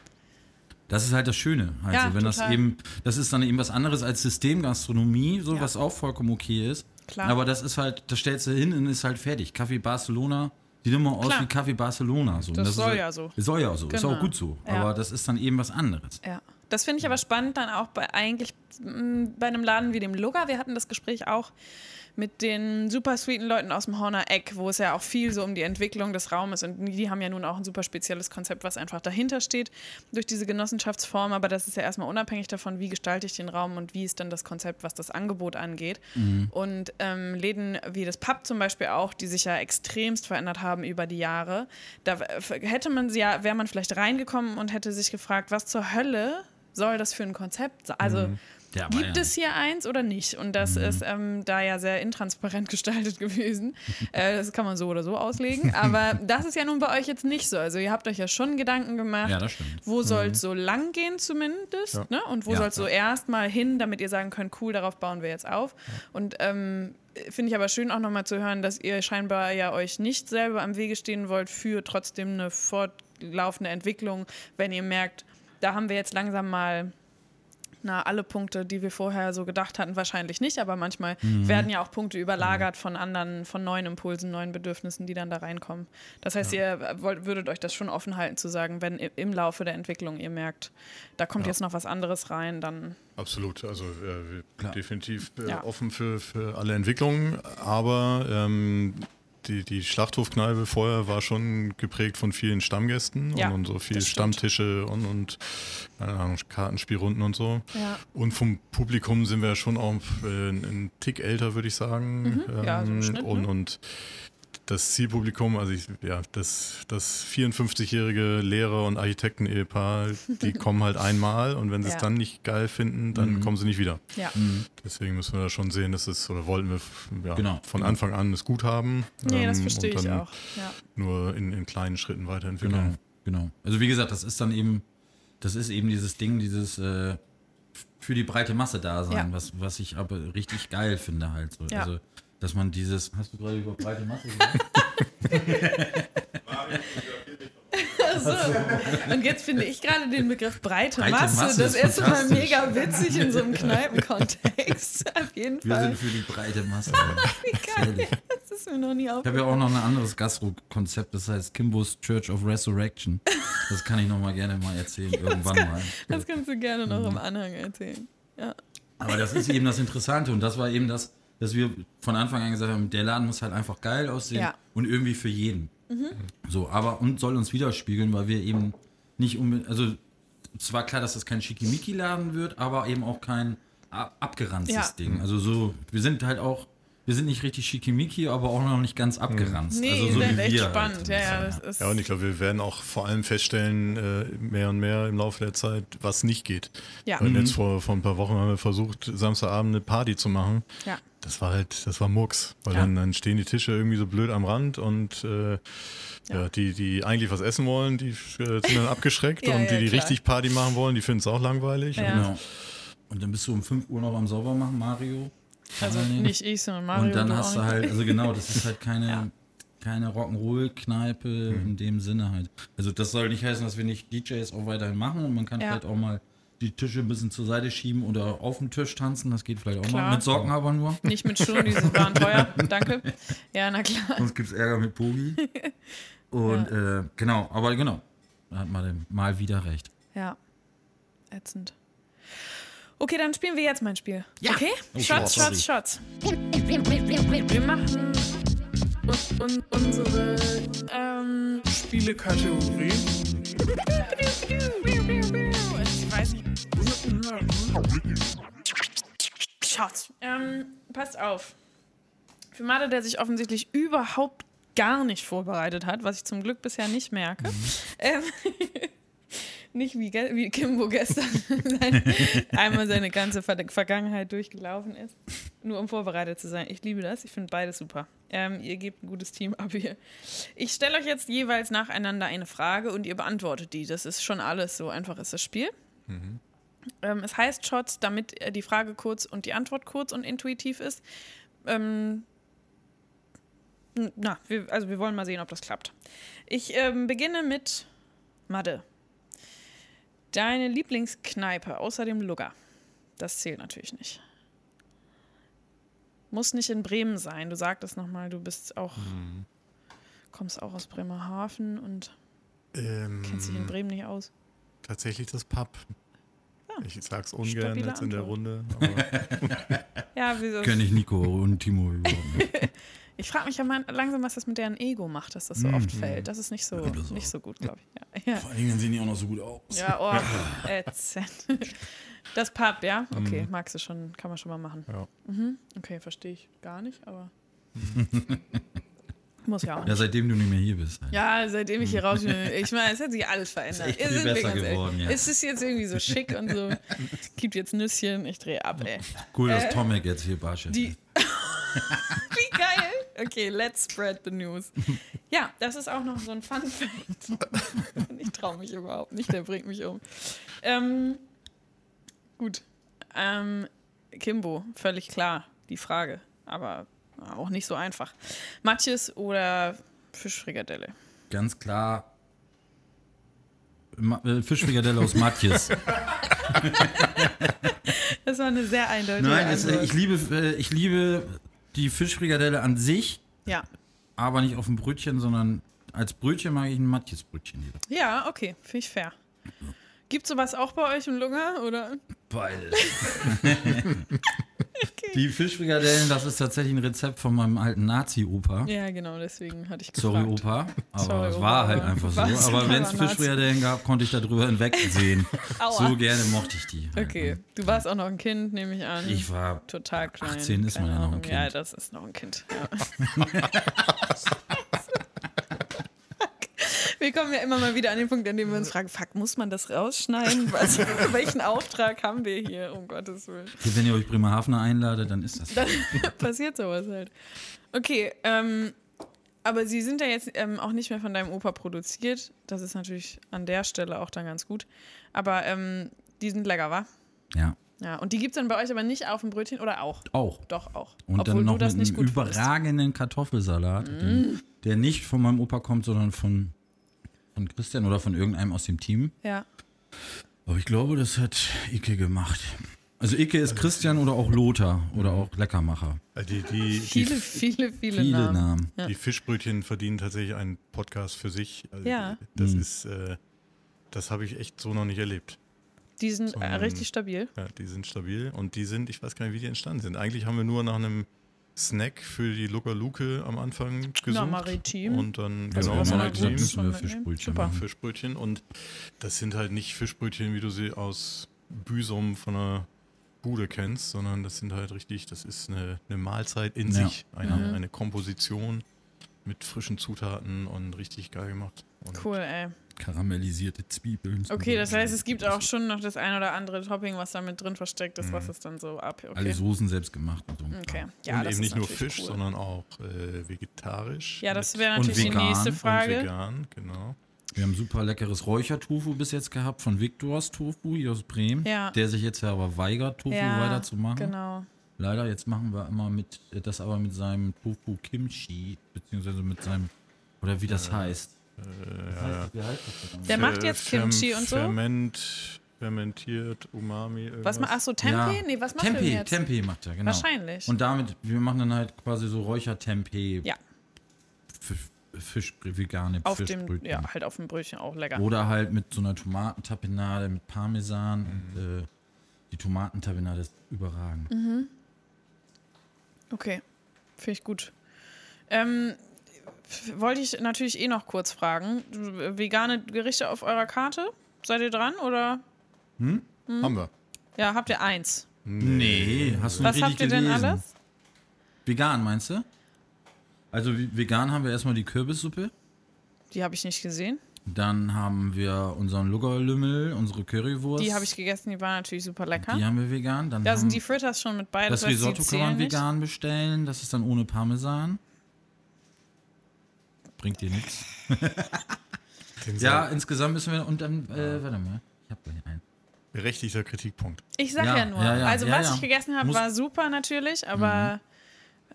das ist halt das Schöne. Also, Ja, wenn das total. eben, das ist dann eben was anderes als Systemgastronomie, so Ja. was auch vollkommen okay ist. Klar. Aber das ist halt, das stellst du hin und ist halt fertig. Kaffee Barcelona sieht immer aus Klar. wie Kaffee Barcelona. So. Das ist soll halt, ja so. Soll ja so, ist Genau. auch gut so. Ja. Aber das ist dann eben was anderes. Ja. Das finde ich aber spannend dann auch bei eigentlich mh, bei einem Laden wie dem Lugger. Wir hatten das Gespräch auch mit den super sweeten Leuten aus dem Horner Eck, wo es ja auch viel so um die Entwicklung des Raumes und die haben ja nun auch ein super spezielles Konzept, was einfach dahinter steht durch diese Genossenschaftsform, aber das ist ja erstmal unabhängig davon, wie gestalte ich den Raum und wie ist dann das Konzept, was das Angebot angeht. Und ähm, Läden wie das Pub zum Beispiel auch, die sich ja extremst verändert haben über die Jahre, da hätte man sie ja, wäre man vielleicht reingekommen und hätte sich gefragt, was zur Hölle soll das für ein Konzept sein? Also Ja, aber Gibt ja. es hier eins oder nicht? Und das ist ähm, da ja sehr intransparent gestaltet gewesen. äh, das kann man so oder so auslegen. Aber das ist ja nun bei euch jetzt nicht so. Also ihr habt euch ja schon Gedanken gemacht, Ja, wo soll es so lang gehen zumindest? Ja. Ne? Und wo Ja, soll es so erstmal hin, damit ihr sagen könnt, cool, darauf bauen wir jetzt auf. Und ähm, finde ich aber schön auch nochmal zu hören, dass ihr scheinbar ja euch nicht selber am Wege stehen wollt für trotzdem eine fortlaufende Entwicklung, wenn ihr merkt, da haben wir jetzt langsam mal na, alle Punkte, die wir vorher so gedacht hatten, wahrscheinlich nicht, aber manchmal werden ja auch Punkte überlagert von anderen, von neuen Impulsen, neuen Bedürfnissen, die dann da reinkommen. Das heißt, ihr wollt, würdet euch das schon offen halten zu sagen, wenn im Laufe der Entwicklung ihr merkt, da kommt Ja. jetzt noch was anderes rein, dann Absolut, also äh, definitiv äh, Ja. offen für, für alle Entwicklungen, aber ähm, die, die Schlachthofkneipe vorher war schon geprägt von vielen Stammgästen Ja, und, und so viele. Stammtische und, und Ahnung, Kartenspielrunden und so. Ja. Und vom Publikum sind wir schon auch äh, einen Tick älter, würde ich sagen. Mhm. Ja, so im Schnitt, und, ne? und das Zielpublikum, also ich, ja, das, das 54-jährige Lehrer- und Architekten-Ehepaar, die kommen halt einmal und wenn sie Ja. es dann nicht geil finden, dann Mhm. kommen sie nicht wieder. ja. Deswegen müssen wir da schon sehen, dass es, oder wollten wir ja, Genau. von Anfang an es gut haben. Nee, das ähm, verstehe und ich auch. Ja. Nur in, in kleinen Schritten weiterentwickeln. Genau, genau. Also wie gesagt, das ist dann eben, das ist eben dieses Ding, dieses äh, für die breite Masse da sein, Ja. was, was ich aber richtig geil finde halt so. Ja. Also, dass man dieses, hast du gerade über breite Masse gesagt? So. Und jetzt finde ich gerade den Begriff breite, Breite Masse, Masse das erste Mal mega witzig in so einem Kneipenkontext. Auf jeden Wir Fall. sind für die breite Masse. Geil. Das ist mir noch nie Ich habe aufgefallen. ja auch noch ein anderes Gastro-Konzept, das heißt Kimbo's Church of Resurrection. Das kann ich noch mal gerne mal erzählen, irgendwann mal. Das kannst du gerne noch im Anhang erzählen. Ja. Aber das ist eben das Interessante und das war eben das, dass wir von Anfang an gesagt haben, der Laden muss halt einfach geil aussehen Ja. und irgendwie für jeden. So, aber und soll uns widerspiegeln, weil wir eben nicht unbedingt, also es war klar, dass das kein Schickimicki-Laden wird, aber eben auch kein abgeranztes Ja. Ding. Also so, wir sind halt auch, wir sind nicht richtig Schickimicki, aber auch noch nicht ganz abgeranzt. Nee, also so wie echt wir spannend. Halt. ja, ja, das ist, Ja, und ich glaube, wir werden auch vor allem feststellen, äh, mehr und mehr im Laufe der Zeit, was nicht geht. ja. Weil jetzt vor, vor ein paar Wochen haben wir versucht, Samstagabend eine Party zu machen. ja. Das war halt, das war Murks. Weil Ja. dann, dann stehen die Tische irgendwie so blöd am Rand und äh, ja. Ja. die, die eigentlich was essen wollen, die äh, sind dann abgeschreckt Ja, und ja, die, die klar. richtig Party machen wollen, die finden es auch langweilig. Ja. Genau. Und dann bist du um 5 Uhr noch am Saubermachen, Mario. Also Dingen. nicht ich, sondern Mario. Und dann du hast du halt, also genau, das ist halt keine, Ja. keine Rock'n'Roll-Kneipe Mhm. in dem Sinne halt. Also das soll nicht heißen, dass wir nicht DJs auch weiterhin machen und man kann Ja. vielleicht auch mal die Tische ein bisschen zur Seite schieben oder auf dem Tisch tanzen, das geht vielleicht auch Klar. mal. Mit Socken aber nur. Nicht mit Schuhen, die waren teuer. Danke. Ja, na klar. Sonst gibt es Ärger mit Pogi. Und äh, genau, aber genau, da hat man mal wieder recht. Ja. Ätzend. Okay, dann spielen wir jetzt mein Spiel. Ja. Okay? Oh, Shots. Shots, Shots. Wir machen un un unsere ähm, Spielekategorie. Ich weiß nicht. Shots. Ähm, passt auf. Für Made, der sich offensichtlich überhaupt gar nicht vorbereitet hat, was ich zum Glück bisher nicht merke. Ähm, nicht wie, wie Kimbo gestern sein, einmal seine ganze Ver Vergangenheit durchgelaufen ist, nur um vorbereitet zu sein. Ich liebe das, ich finde beides super. Ähm, ihr gebt ein gutes Team ab hier. Ich stelle euch jetzt jeweils nacheinander eine Frage und ihr beantwortet die. Das ist schon alles, so einfach ist das Spiel. Ähm, es heißt Shots, damit äh, die Frage kurz und die Antwort kurz und intuitiv ist. Ähm, na, wir, also wir wollen mal sehen, ob das klappt. Ich ähm, beginne mit Madde. Deine Lieblingskneipe außer dem Lugger. Das zählt natürlich nicht. Muss nicht in Bremen sein. Du sagtest nochmal, du bist auch, kommst auch aus Bremerhaven und Ähm, kennst dich in Bremen nicht aus. tatsächlich das Pub. Ich sag's ungern Stabile jetzt in der Antwort. Runde. Aber Ja, wieso? Kenn ich Nico und Timo überhaupt nicht. Ich frage mich ja mal langsam, was das mit deren Ego macht, dass das so oft fällt. Das ist nicht so, das nicht so gut, glaube ich. Ja, ja. Vor allen Dingen sehen die auch noch so gut aus. ja oh, ätzend. Das Pub, ja? Okay, magst du schon, kann man schon mal machen. ja. Okay, verstehe ich gar nicht, aber. Muss ja auch Ja, nicht. seitdem du nicht mehr hier bist. Halt. Ja, seitdem ich hier raus bin, ich meine, es hat sich alles verändert. Ist echt viel besser geworden, ja. Es ist jetzt irgendwie so schick und so. Gibt jetzt Nüsschen, ich drehe ab, ey. Cool, dass Äh, Tomek jetzt hier Barchef. Wie geil! Okay, let's spread the news. Ja, das ist auch noch so ein Fun Fact. Ich traue mich überhaupt nicht, der bringt mich um. Ähm, gut. Ähm, Kimbo, völlig klar, die Frage. Aber auch nicht so einfach. Matjes oder Fischfrikadelle? Ganz klar. Ma äh, Fischfrikadelle aus Matjes. Das war eine sehr eindeutige Nein, es, ich, liebe, äh, ich liebe die Fischfrikadelle an sich, ja. aber nicht auf dem Brötchen, sondern als Brötchen mag ich ein Matjes-Brötchen lieber. ja, okay, finde ich fair. Gibt sowas auch bei euch im Lunga? Oder? Beides. Die Fischfrikadellen, das ist tatsächlich ein Rezept von meinem alten Nazi-Opa. Ja, genau, deswegen hatte ich gefragt. Sorry, Opa, aber Sorry, es Opa, war halt einfach so. Aber wenn es. Fischfrikadellen gab, konnte ich da drüber hinwegsehen. So gerne mochte ich die. halt, Okay, ne? du warst auch noch ein Kind, nehme ich an. Ich war total klein. 18 ist man ja noch ein Ahnung. Ja, Kind. das ist noch ein Kind. Ja. wir kommen ja immer mal wieder an den Punkt, an dem wir uns fragen, fuck, muss man das rausschneiden? Was, welchen Auftrag haben wir hier, um Gottes Willen? Wenn ihr euch Bremerhavener einladet, dann ist das. Dann passiert sowas halt. Okay, ähm, aber sie sind ja jetzt ähm, auch nicht mehr von deinem Opa produziert. Das ist natürlich an der Stelle auch dann ganz gut. Aber ähm, die sind lecker, wa? Ja, Ja, und die gibt es dann bei euch aber nicht auf dem Brötchen oder auch? auch. Doch, auch. Und Obwohl dann noch du das mit nicht gut findest. überragenden Kartoffelsalat, Mm. den, der nicht von meinem Opa kommt, sondern von, von Christian oder von irgendeinem aus dem Team. Ja. Aber ich glaube, das hat Icke gemacht. Also Icke ist Christian oder auch Lothar oder auch Leckermacher. Äh, Die, die, Viele, die, viele, viele, Viele Namen. Namen. Ja. die Fischbrötchen verdienen tatsächlich einen Podcast für sich. Also Ja. Das Mhm. ist, äh, das habe ich echt so noch nicht erlebt. Die sind So ein- richtig stabil. Ja, die sind stabil und die sind, ich weiß gar nicht, wie die entstanden sind. Eigentlich haben wir nur nach einem Snack für die Luca Luke am Anfang gesucht. maritim. Und dann, Also genau, was man mal halt gesagt, so- maritim. müssen wir. Fischbrötchen Super. machen. Fischbrötchen und das sind halt nicht Fischbrötchen, wie du sie aus Büsum von einer Bude kennst, sondern das sind halt richtig, das ist eine, eine Mahlzeit in Ja. sich, eine, Mhm. eine Komposition mit frischen Zutaten und richtig geil gemacht. Und Cool, ey. Karamellisierte Zwiebeln. Okay, das heißt, es gibt auch schon noch das ein oder andere Topping, was da mit drin versteckt ist, was es dann so ab. Okay. Alle Soßen selbst gemacht und so. Okay. Ja, und das eben ist nicht nur Fisch, cool. sondern auch äh, vegetarisch. Ja, das wäre Und natürlich die vegan nächste und Frage. Und vegan, genau. Wir haben super leckeres Räuchertofu bis jetzt gehabt von Victors Tofu hier aus Bremen. Ja. Der sich jetzt ja aber weigert, Tofu Ja, weiterzumachen. Genau. Leider, jetzt machen wir immer mit, das aber mit seinem Tofu Kimchi, beziehungsweise mit seinem, oder wie das. Äh, heißt- Wie heißt? Der macht jetzt Kimchi und so? Ferment, fermentiert, Umami, irgendwas. Was ma Achso, Tempeh? Ja. Nee, was macht er Tempeh, jetzt? Tempeh macht er, genau. Wahrscheinlich. Und damit, wir machen dann halt quasi so Räuchertempeh. Ja. Fisch, Fisch, vegane auf dem, Fischbrötchen. ja, halt auf dem Brötchen auch lecker. Oder halt mit so einer Tomatentapenade mit Parmesan. Mhm. Und, äh, die Tomatentapenade ist überragend. Mhm. Okay, finde ich gut. Ähm, wollte ich natürlich eh noch kurz fragen. Vegane Gerichte auf eurer Karte? Seid ihr dran oder? Haben wir. Ja, habt ihr eins. Nee, hast du Was nicht habt richtig ihr denn gelesen? alles? Vegan, meinst du? Also vegan haben wir erstmal die Kürbissuppe. Die habe ich nicht gesehen. Dann haben wir unseren Luggerlümmel, unsere Currywurst. Die habe ich gegessen, die waren natürlich super lecker. Die haben wir vegan. Dann Da haben sind die Fritters schon mit bei. das Risotto kann man vegan bestellen. Das ist dann ohne Parmesan. Bringt dir nichts. Ja, Sa- insgesamt müssen wir. Und dann, äh, warte mal. Ich hab gleich einen. Berechtigter Kritikpunkt. Ich sag Ja, ja, nur. ja, ja, also ja, was ja. ich gegessen habe, Muss- Mhm. war super natürlich, aber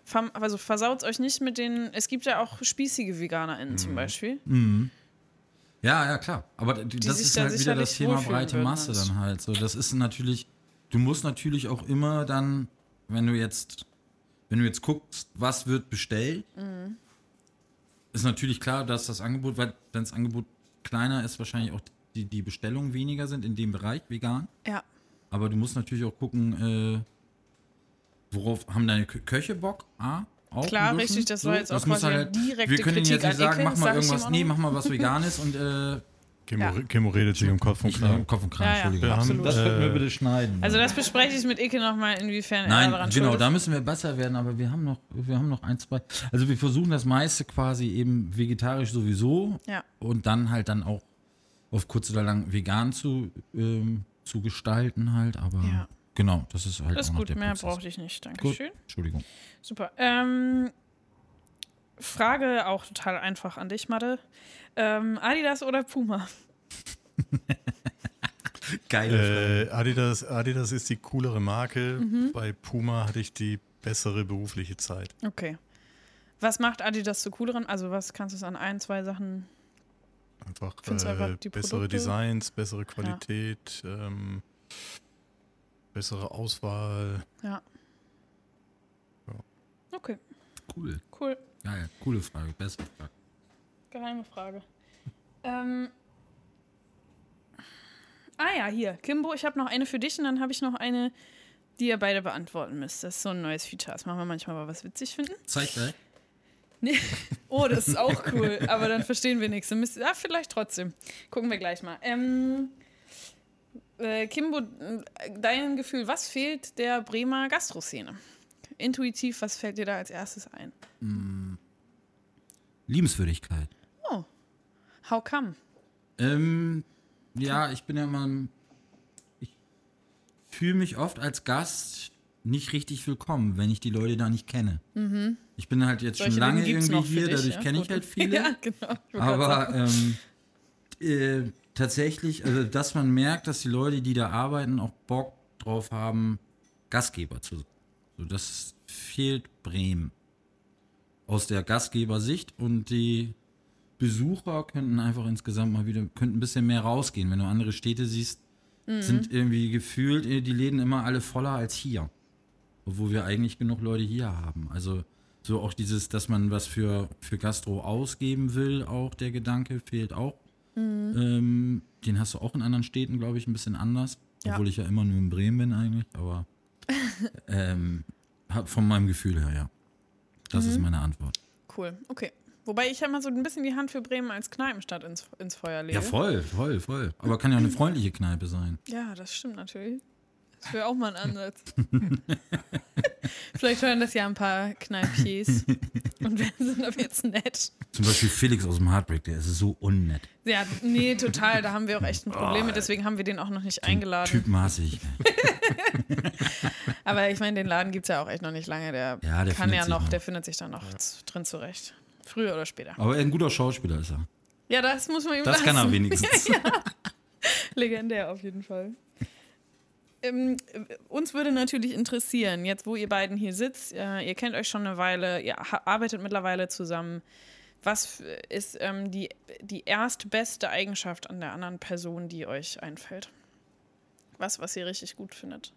verm- also versaut euch nicht mit den. Es gibt ja auch spießige VeganerInnen Mhm. zum Beispiel. Ja, ja, klar. Aber d- das sich ist halt wieder sicherlich das Thema wohlfühlen breite würden Masse und- dann halt. So, das ist natürlich, du musst natürlich auch immer dann, wenn du jetzt, wenn du jetzt guckst, was wird bestellt, Mhm. Ist natürlich klar, dass das Angebot, weil wenn das Angebot kleiner ist, wahrscheinlich auch die, die Bestellungen weniger sind in dem Bereich vegan. Ja. aber du musst natürlich auch gucken, äh, worauf haben deine Kö- Köche Bock? A, auch Klar, richtig, das war jetzt auch muss quasi halt, direkte Wir können Kritik jetzt nicht sagen, Icke, mach mal sag irgendwas, auch nee, mach mal was Veganes und äh, Kimmo, Ja. Kimmo redet sich um Kopf und Kragen. Kopf und Kragen, Ja, ja. Entschuldigung. Haben, das könnten wir äh, bitte schneiden. Also das bespreche ich mit Icke nochmal, inwiefern er Nein, daran genau, da müssen wir besser werden, aber wir haben noch, wir haben noch ein, zwei. Also wir versuchen das meiste quasi eben vegetarisch sowieso Ja. und dann halt dann auch auf kurz oder lang vegan zu, ähm, zu gestalten halt, aber Ja. genau, das ist halt Das ist auch noch gut, der mehr Prozess. brauchte ich nicht. Gut, Dankeschön. Entschuldigung. Super. Ähm, Frage auch total einfach an dich, Madde. Ähm, Adidas oder Puma? Geile Äh, Adidas, Adidas ist die coolere Marke. Mhm. Bei Puma hatte ich die bessere berufliche Zeit. Okay. Was macht Adidas zu cooleren? Also was kannst du es an ein, zwei Sachen? Einfach, einfach äh, die bessere Produkte? Designs, bessere Qualität, ähm, bessere Auswahl. Ja. Ja. Okay, Cool. cool. Geil, coole Frage, beste Frage. Geheime Frage. Ähm. Ah ja, hier. Kimbo, ich habe noch eine für dich und dann habe ich noch eine, die ihr beide beantworten müsst. Das ist so ein neues Feature. Das machen wir manchmal mal was witzig finden. Zeig gleich. Nee. Oh, das ist auch cool. Aber dann verstehen wir nichts. Müsst, ja, vielleicht trotzdem. Gucken wir gleich mal. Ähm, äh, Kimbo, dein Gefühl, was fehlt der Bremer Gastroszene? Intuitiv, was fällt dir da als erstes ein? Liebenswürdigkeit. Oh, how come? Ähm, ja, ich bin ja immer. Ich fühle mich oft als Gast nicht richtig willkommen, wenn ich die Leute da nicht kenne. Ich bin halt jetzt Solche schon lange irgendwie hier, dich, dadurch ja? kenne ich halt viele. Ja, genau. Aber ähm, äh, tatsächlich, also dass man merkt, dass die Leute, die da arbeiten, auch Bock drauf haben, Gastgeber zu sein. So, das fehlt Bremen. Aus der Gastgebersicht und die Besucher könnten einfach insgesamt mal wieder, könnten ein bisschen mehr rausgehen. Wenn du andere Städte siehst, Mhm. sind irgendwie gefühlt äh, die Läden immer alle voller als hier. Obwohl wir eigentlich genug Leute hier haben. Also so auch dieses, dass man was für, für Gastro ausgeben will, auch der Gedanke fehlt auch. Mhm. Ähm, den hast du auch in anderen Städten, glaube ich, ein bisschen anders. Ja. Obwohl ich ja immer nur in Bremen bin eigentlich, aber ähm, von meinem Gefühl her, ja. Das Mhm. ist meine Antwort. Cool, okay. Wobei ich ja mal so ein bisschen die Hand für Bremen als Kneipenstadt ins, ins Feuer lege. Ja, voll, voll, voll. Aber kann ja eine freundliche Kneipe sein. Ja, das stimmt natürlich. Das wäre auch mal ein Ansatz. Vielleicht hören das ja ein paar Kneipiers und wir sind aber jetzt nett. Zum Beispiel Felix aus dem Heartbreak, der ist so unnett. Ja, nee, total. Da haben wir auch echt ein Problem mit, deswegen haben wir den auch noch nicht eingeladen. Typmaßig. Aber ich meine, den Laden gibt es ja auch echt noch nicht lange. Der, Ja, der kann ja noch, der findet sich dann noch z- drin zurecht. Früher oder später. Aber ein guter Schauspieler ist er. Ja, das muss man ihm Das kann er lassen. wenigstens. Legendär auf jeden Fall. Ähm, äh, uns würde natürlich interessieren, jetzt wo ihr beiden hier sitzt, äh, ihr kennt euch schon eine Weile, ihr arbeitet mittlerweile zusammen. Was ist ähm, die, die erstbeste Eigenschaft an der anderen Person, die euch einfällt? Was, was ihr richtig gut findet?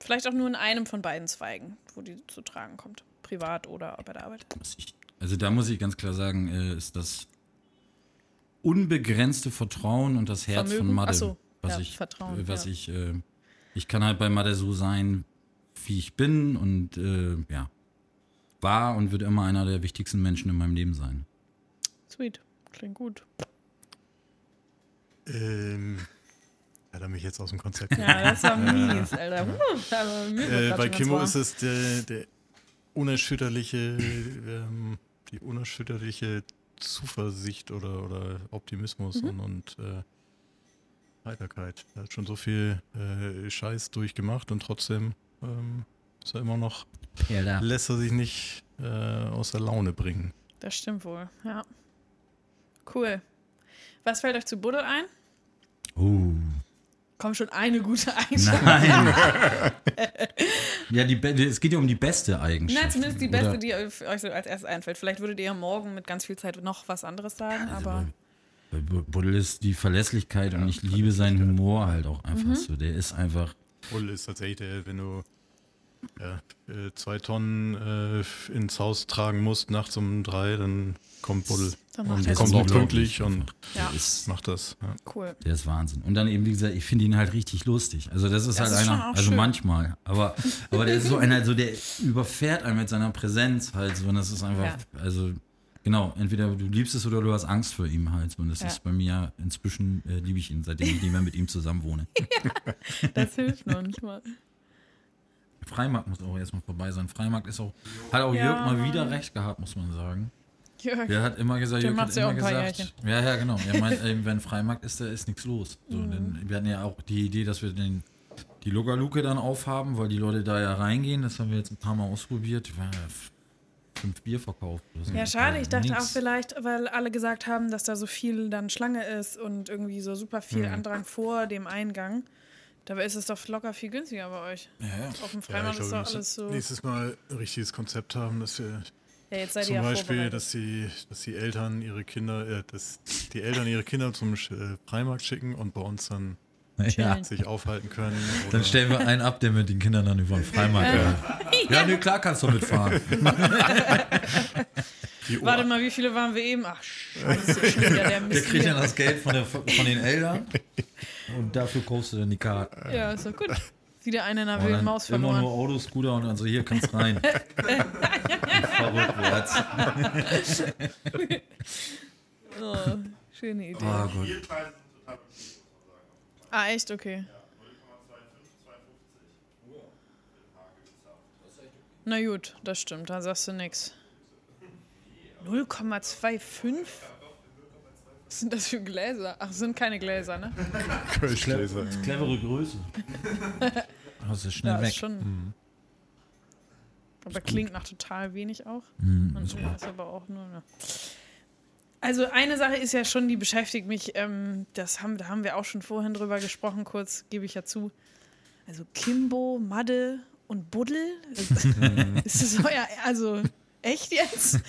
Vielleicht auch nur in einem von beiden Zweigen, wo die zu tragen kommt. Privat oder bei der Arbeit. Also da muss ich ganz klar sagen, äh, ist das unbegrenzte Vertrauen und das Herz Vermögen? von Madde, Ach so, was ja, ich, Vertrauen, äh, was ja. ich, äh, ich kann halt bei Madde so sein, wie ich bin und äh, ja, war und wird immer einer der wichtigsten Menschen in meinem Leben sein. Sweet. Klingt gut. Ähm, hat er mich jetzt aus dem Konzept Ja, das war mies, Alter. Puh, war mir Äh, bei Kimmo ist es der, der unerschütterliche, ähm, die unerschütterliche Zuversicht oder, oder Optimismus Mhm. und, und äh, Heiterkeit. Er hat schon so viel äh, Scheiß durchgemacht und trotzdem ähm, ist er immer noch, Ja, lässt er sich nicht äh, aus der Laune bringen. Das stimmt wohl, ja. Cool. Was fällt euch zu Buddel ein? Oh. Komm schon, eine gute Eigenschaft. Nein. ja, die, es geht ja um die beste Eigenschaft. Na, zumindest die beste, Oder- die euch euch so als erstes einfällt. Vielleicht würdet ihr ja morgen mit ganz viel Zeit noch was anderes sagen, Also aber bei, bei Buddel ist die Verlässlichkeit und ich liebe seinen Humor halt auch einfach so. Der ist einfach, Bull ist tatsächlich der, wenn du ja, äh, zwei Tonnen äh, ins Haus tragen musst, nachts um drei, dann kommt Buddel. Dann macht und er der kommt auch pünktlich und Ja, Der ist, macht das. Ja. cool. der ist Wahnsinn. Und dann eben, wie gesagt, ich finde ihn halt richtig lustig. Also das ist Das halt ist einer, also schön. manchmal. Aber, aber der ist so einer, also der überfährt einen mit seiner Präsenz halt so. Und das ist einfach, Ja. also genau, entweder du liebst es oder du hast Angst vor ihm halt. Und das Ja. ist bei mir, inzwischen äh, liebe ich ihn, seitdem ich nicht mehr mit ihm zusammen wohne. Das hilft manchmal. Freimarkt muss auch erstmal vorbei sein. Freimarkt ist auch, hat auch Ja, Jörg mal wieder recht gehabt, muss man sagen. Jörg. Der hat immer gesagt, Jörg hat ja immer gesagt, ja, ja, genau. Er meint, wenn Freimarkt ist, da ist nichts los. So, Mhm. denn wir hatten ja auch die Idee, dass wir den, die Luca-Luke dann aufhaben, weil die Leute da ja reingehen. Das haben wir jetzt ein paar Mal ausprobiert. Wir haben ja fünf Bier verkauft. oder so. Ja, schade. Ich dachte Nix. auch vielleicht, weil alle gesagt haben, dass da so viel dann Schlange ist und irgendwie so super viel Mhm. Andrang vor dem Eingang. Dabei ist es doch locker viel günstiger bei euch. Ja, ja. Auf dem Ja, Freimarkt ich ist doch alles so. nächstes Mal ein richtiges Konzept haben, dass wir Ja, jetzt seid ihr zum ja Beispiel, dass die, dass die Eltern ihre Kinder, äh, dass die Eltern ihre Kinder zum äh, Freimarkt schicken und bei uns dann ja. sich aufhalten können. Oder Dann stellen wir einen ab, der mit den Kindern dann über den Freimarkt fährt. Ja, nee, klar kannst du mitfahren. Warte mal, wie viele waren wir eben? Ach, scheiße, schon wieder der Der Mist. kriegt dann das Geld von, der, von den Eltern und dafür kaufst du dann die Karte. Ja, ist doch gut. Wieder eine in einer Und wilden Maus immer verloren. nur Autoscooter und dann so, hier kannst rein. Verrückt Oh, schöne Idee. Oh Gott. Ah, echt? Okay. Na gut, das stimmt, da sagst du nix. 0,25? Was sind das für Gläser? Ach, sind keine Gläser, ne? Kölschgläser. Clevere Größe. Das ist schnell Ja, weg. ist schon. Aber klingt nach total wenig auch. Mhm, Und ist ist aber auch nur. Ne. Also eine Sache ist ja schon, die beschäftigt mich. Ähm, das haben, da haben wir auch schon vorhin drüber gesprochen, kurz gebe ich ja zu. Also Kimbo, Madde und Buddel. ist das euer, also echt jetzt?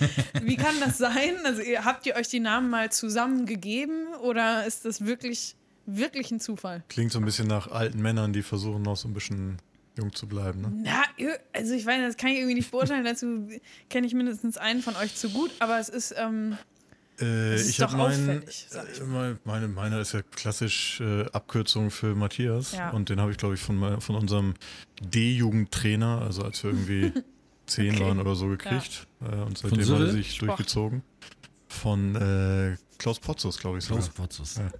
Wie kann das sein? Also ihr, habt ihr euch die Namen mal zusammen gegeben oder ist das wirklich, wirklich ein Zufall? Klingt so ein bisschen nach alten Männern, die versuchen noch so ein bisschen jung zu bleiben. Ne? Na, also ich weiß, das kann ich irgendwie nicht beurteilen. Dazu kenne ich mindestens einen von euch zu gut, aber es ist, ähm, Äh, ich habe meinen, äh, mein- meine, meiner ist ja klassisch äh, Abkürzung für Matthias Ja. und den habe ich glaube ich von, von unserem D-Jugendtrainer, also als wir irgendwie zehn Okay. waren oder so gekriegt äh, und seitdem hat er sich Sport. durchgezogen. Von äh, Klaus Potzus, glaube ich sogar. Klaus Potzus. Ja.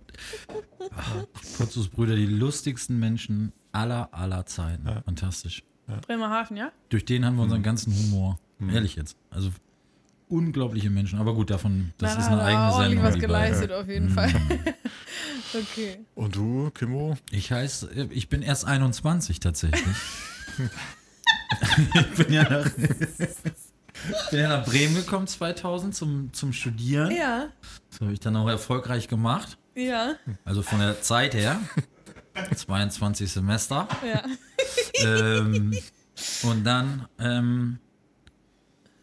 Ah, Potzus Brüder, die lustigsten Menschen aller, aller Zeiten. Ja. Fantastisch. Bremerhaven, ja? Durch den haben wir Mhm. unseren ganzen Humor. Ehrlich jetzt. Also unglaubliche Menschen. Aber gut, davon, das Da ist eine er eigene ordentlich Sendung. was geleistet, auf jeden Mhm. Fall. okay. Und du, Kimbo? Ich heiße, ich bin erst 21 tatsächlich. ich bin ja nach, bin ja nach Bremen gekommen 2000 zum, zum Studieren. Ja, Das habe ich dann auch erfolgreich gemacht. ja, Also von der Zeit her. 22 Semester. ja. ähm, und dann ähm,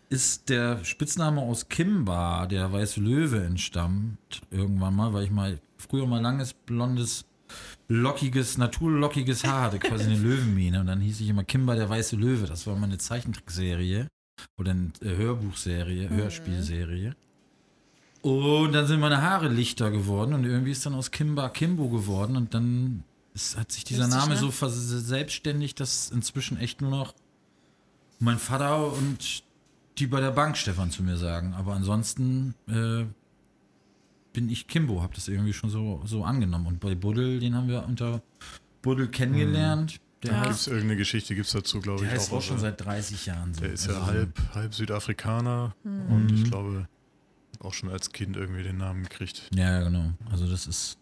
ist der Spitzname aus Kimba, der weiße Löwe, entstammt irgendwann mal, weil ich mal früher mal langes, blondes, lockiges, naturlockiges Haar hatte, quasi eine Löwenmähne. Und dann hieß ich immer Kimba, der weiße Löwe. Das war meine Zeichentrickserie oder eine äh, Hörbuchserie, Hörspielserie. Und dann sind meine Haare lichter geworden und irgendwie ist dann aus Kimba Kimbo geworden und dann ist, hat sich dieser Name ne? so verselbstständigt, dass inzwischen echt nur noch mein Vater und die bei der Bank Stefan zu mir sagen. Aber ansonsten äh, bin ich Kimbo, habe das irgendwie schon so, so angenommen. Und bei Buddel, den haben wir unter Buddel kennengelernt. Der, Ja. Gibt es irgendeine Geschichte, gibt es dazu, glaube der ich, heißt auch schon seit 30 Jahren so. Der ist Also ja halb, halb Südafrikaner Hm. und ich Mhm. glaube auch schon als Kind irgendwie den Namen gekriegt. Ja, genau. Also das ist.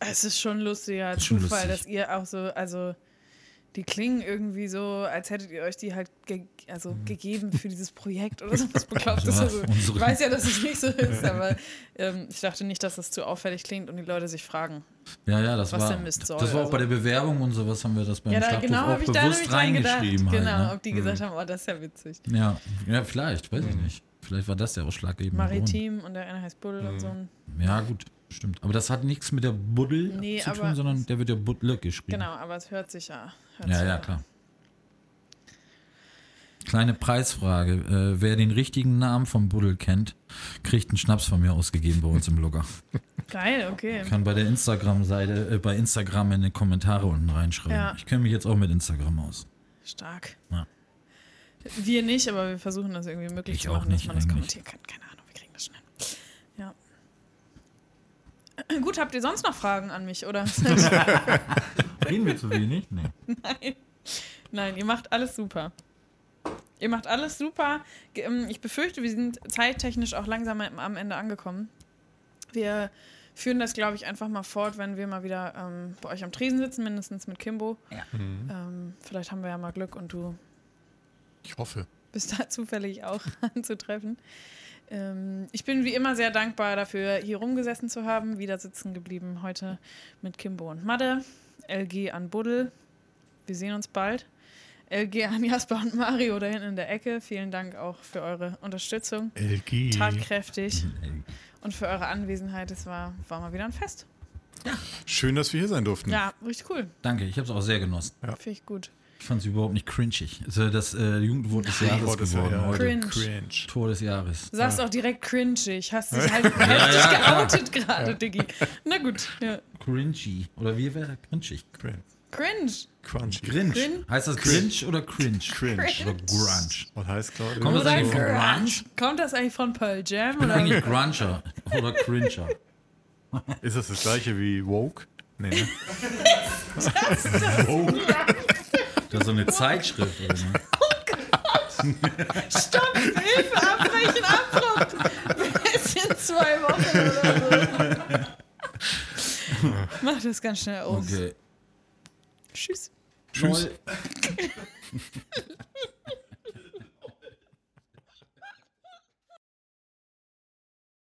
Es ist schon lustiger Ist schon Zufall, lustig. dass ihr auch so, also die klingen irgendwie so, als hättet ihr euch die halt ge also gegeben für dieses Projekt oder so was Beklopptes. Ja, Also, ich weiß ja, dass es nicht so ist, aber ähm, ich dachte nicht, dass das zu auffällig klingt und die Leute sich fragen. Ja, ja, das Was war. der Mist soll, das war auch bei der Bewerbung und sowas haben wir das beim ja, da, Schlachtruf genau auch habe ich da bewusst nämlich dran gedacht. reingeschrieben. Genau, Halt, ne? ob die gesagt haben, oh, das ist ja witzig. ja. ja, vielleicht, weiß ich nicht. Vielleicht war das der ausschlaggebende Maritim und der eine heißt Buddel und so. ein- Grund. Ja, gut, stimmt. Aber das hat nichts mit der Buddel Nee, zu tun, sondern der wird ja Buddle geschrieben. Genau, aber es hört sich ja. Hört Ja, sich ja, klar. Kleine Preisfrage. Äh, wer den richtigen Namen vom Buddel kennt, kriegt einen Schnaps von mir ausgegeben bei uns im Blogger. Geil, okay. Kann bei der Instagram-Seite, äh, bei Instagram in die Kommentare unten reinschreiben. Ja. Ich kenne mich jetzt auch mit Instagram aus. Stark. Ja. Wir nicht, aber wir versuchen das irgendwie möglich Ich zu auch machen, dass nicht man das eigentlich. kommentieren kann. Keine Ahnung, wir kriegen das schnell. Ja. Gut, habt ihr sonst noch Fragen an mich, oder? Reden wir zu wenig? Nee. Nein. Nein, ihr macht alles super. Ihr macht alles super. Ähm, Ich befürchte, wir sind zeittechnisch auch langsam am Ende angekommen. Wir führen das, glaube ich, einfach mal fort, wenn wir mal wieder ähm, bei euch am Tresen sitzen, mindestens mit Kimbo. Mhm. Ähm, vielleicht haben wir ja mal Glück und du Ich hoffe. bist da zufällig auch anzutreffen. Ähm, ich bin wie immer sehr dankbar dafür, hier rumgesessen zu haben, wieder sitzen geblieben heute mit Kimbo und Madde, LG an Buddel. Wir sehen uns bald. LG an Jasper und Mario da hinten in der Ecke. Vielen Dank auch für eure Unterstützung. LG. Tatkräftig und für eure Anwesenheit. Es war, war mal wieder ein Fest. Schön, dass wir hier sein durften. Ja, richtig cool. Danke, ich habe es auch sehr genossen. Finde ich gut. Ich fand es überhaupt nicht cringig. Also das äh, Jugendwort des Jahres Tor des geworden Jahres. heute. Cringe. Cringe. Tor des Jahres. Du sagst auch direkt cringig. Hast dich halt heftig ja, klar. geoutet gerade, Diggi. Na gut. Ja. Cringy. Oder wie wäre cringig? Cringe. Cringe. Crunchy. Cringe. Crin- Heißt das cringe oder cringe? Cringe. Oder grunge? Was heißt gerade? Kommt das eigentlich von Grunge. Kommt das eigentlich von Pearl Jam? Ich bin Oder? eigentlich grunger oder cringer. Ist das das gleiche wie Woke? Nee, ne? Das ist so eine Zeitschrift. Oder ne? Stopp! Hilfe! Abbrechen! Abbruch! Bis in zwei Wochen oder so. Mach das ganz schnell aus. Okay. Tschüss. Tschüss.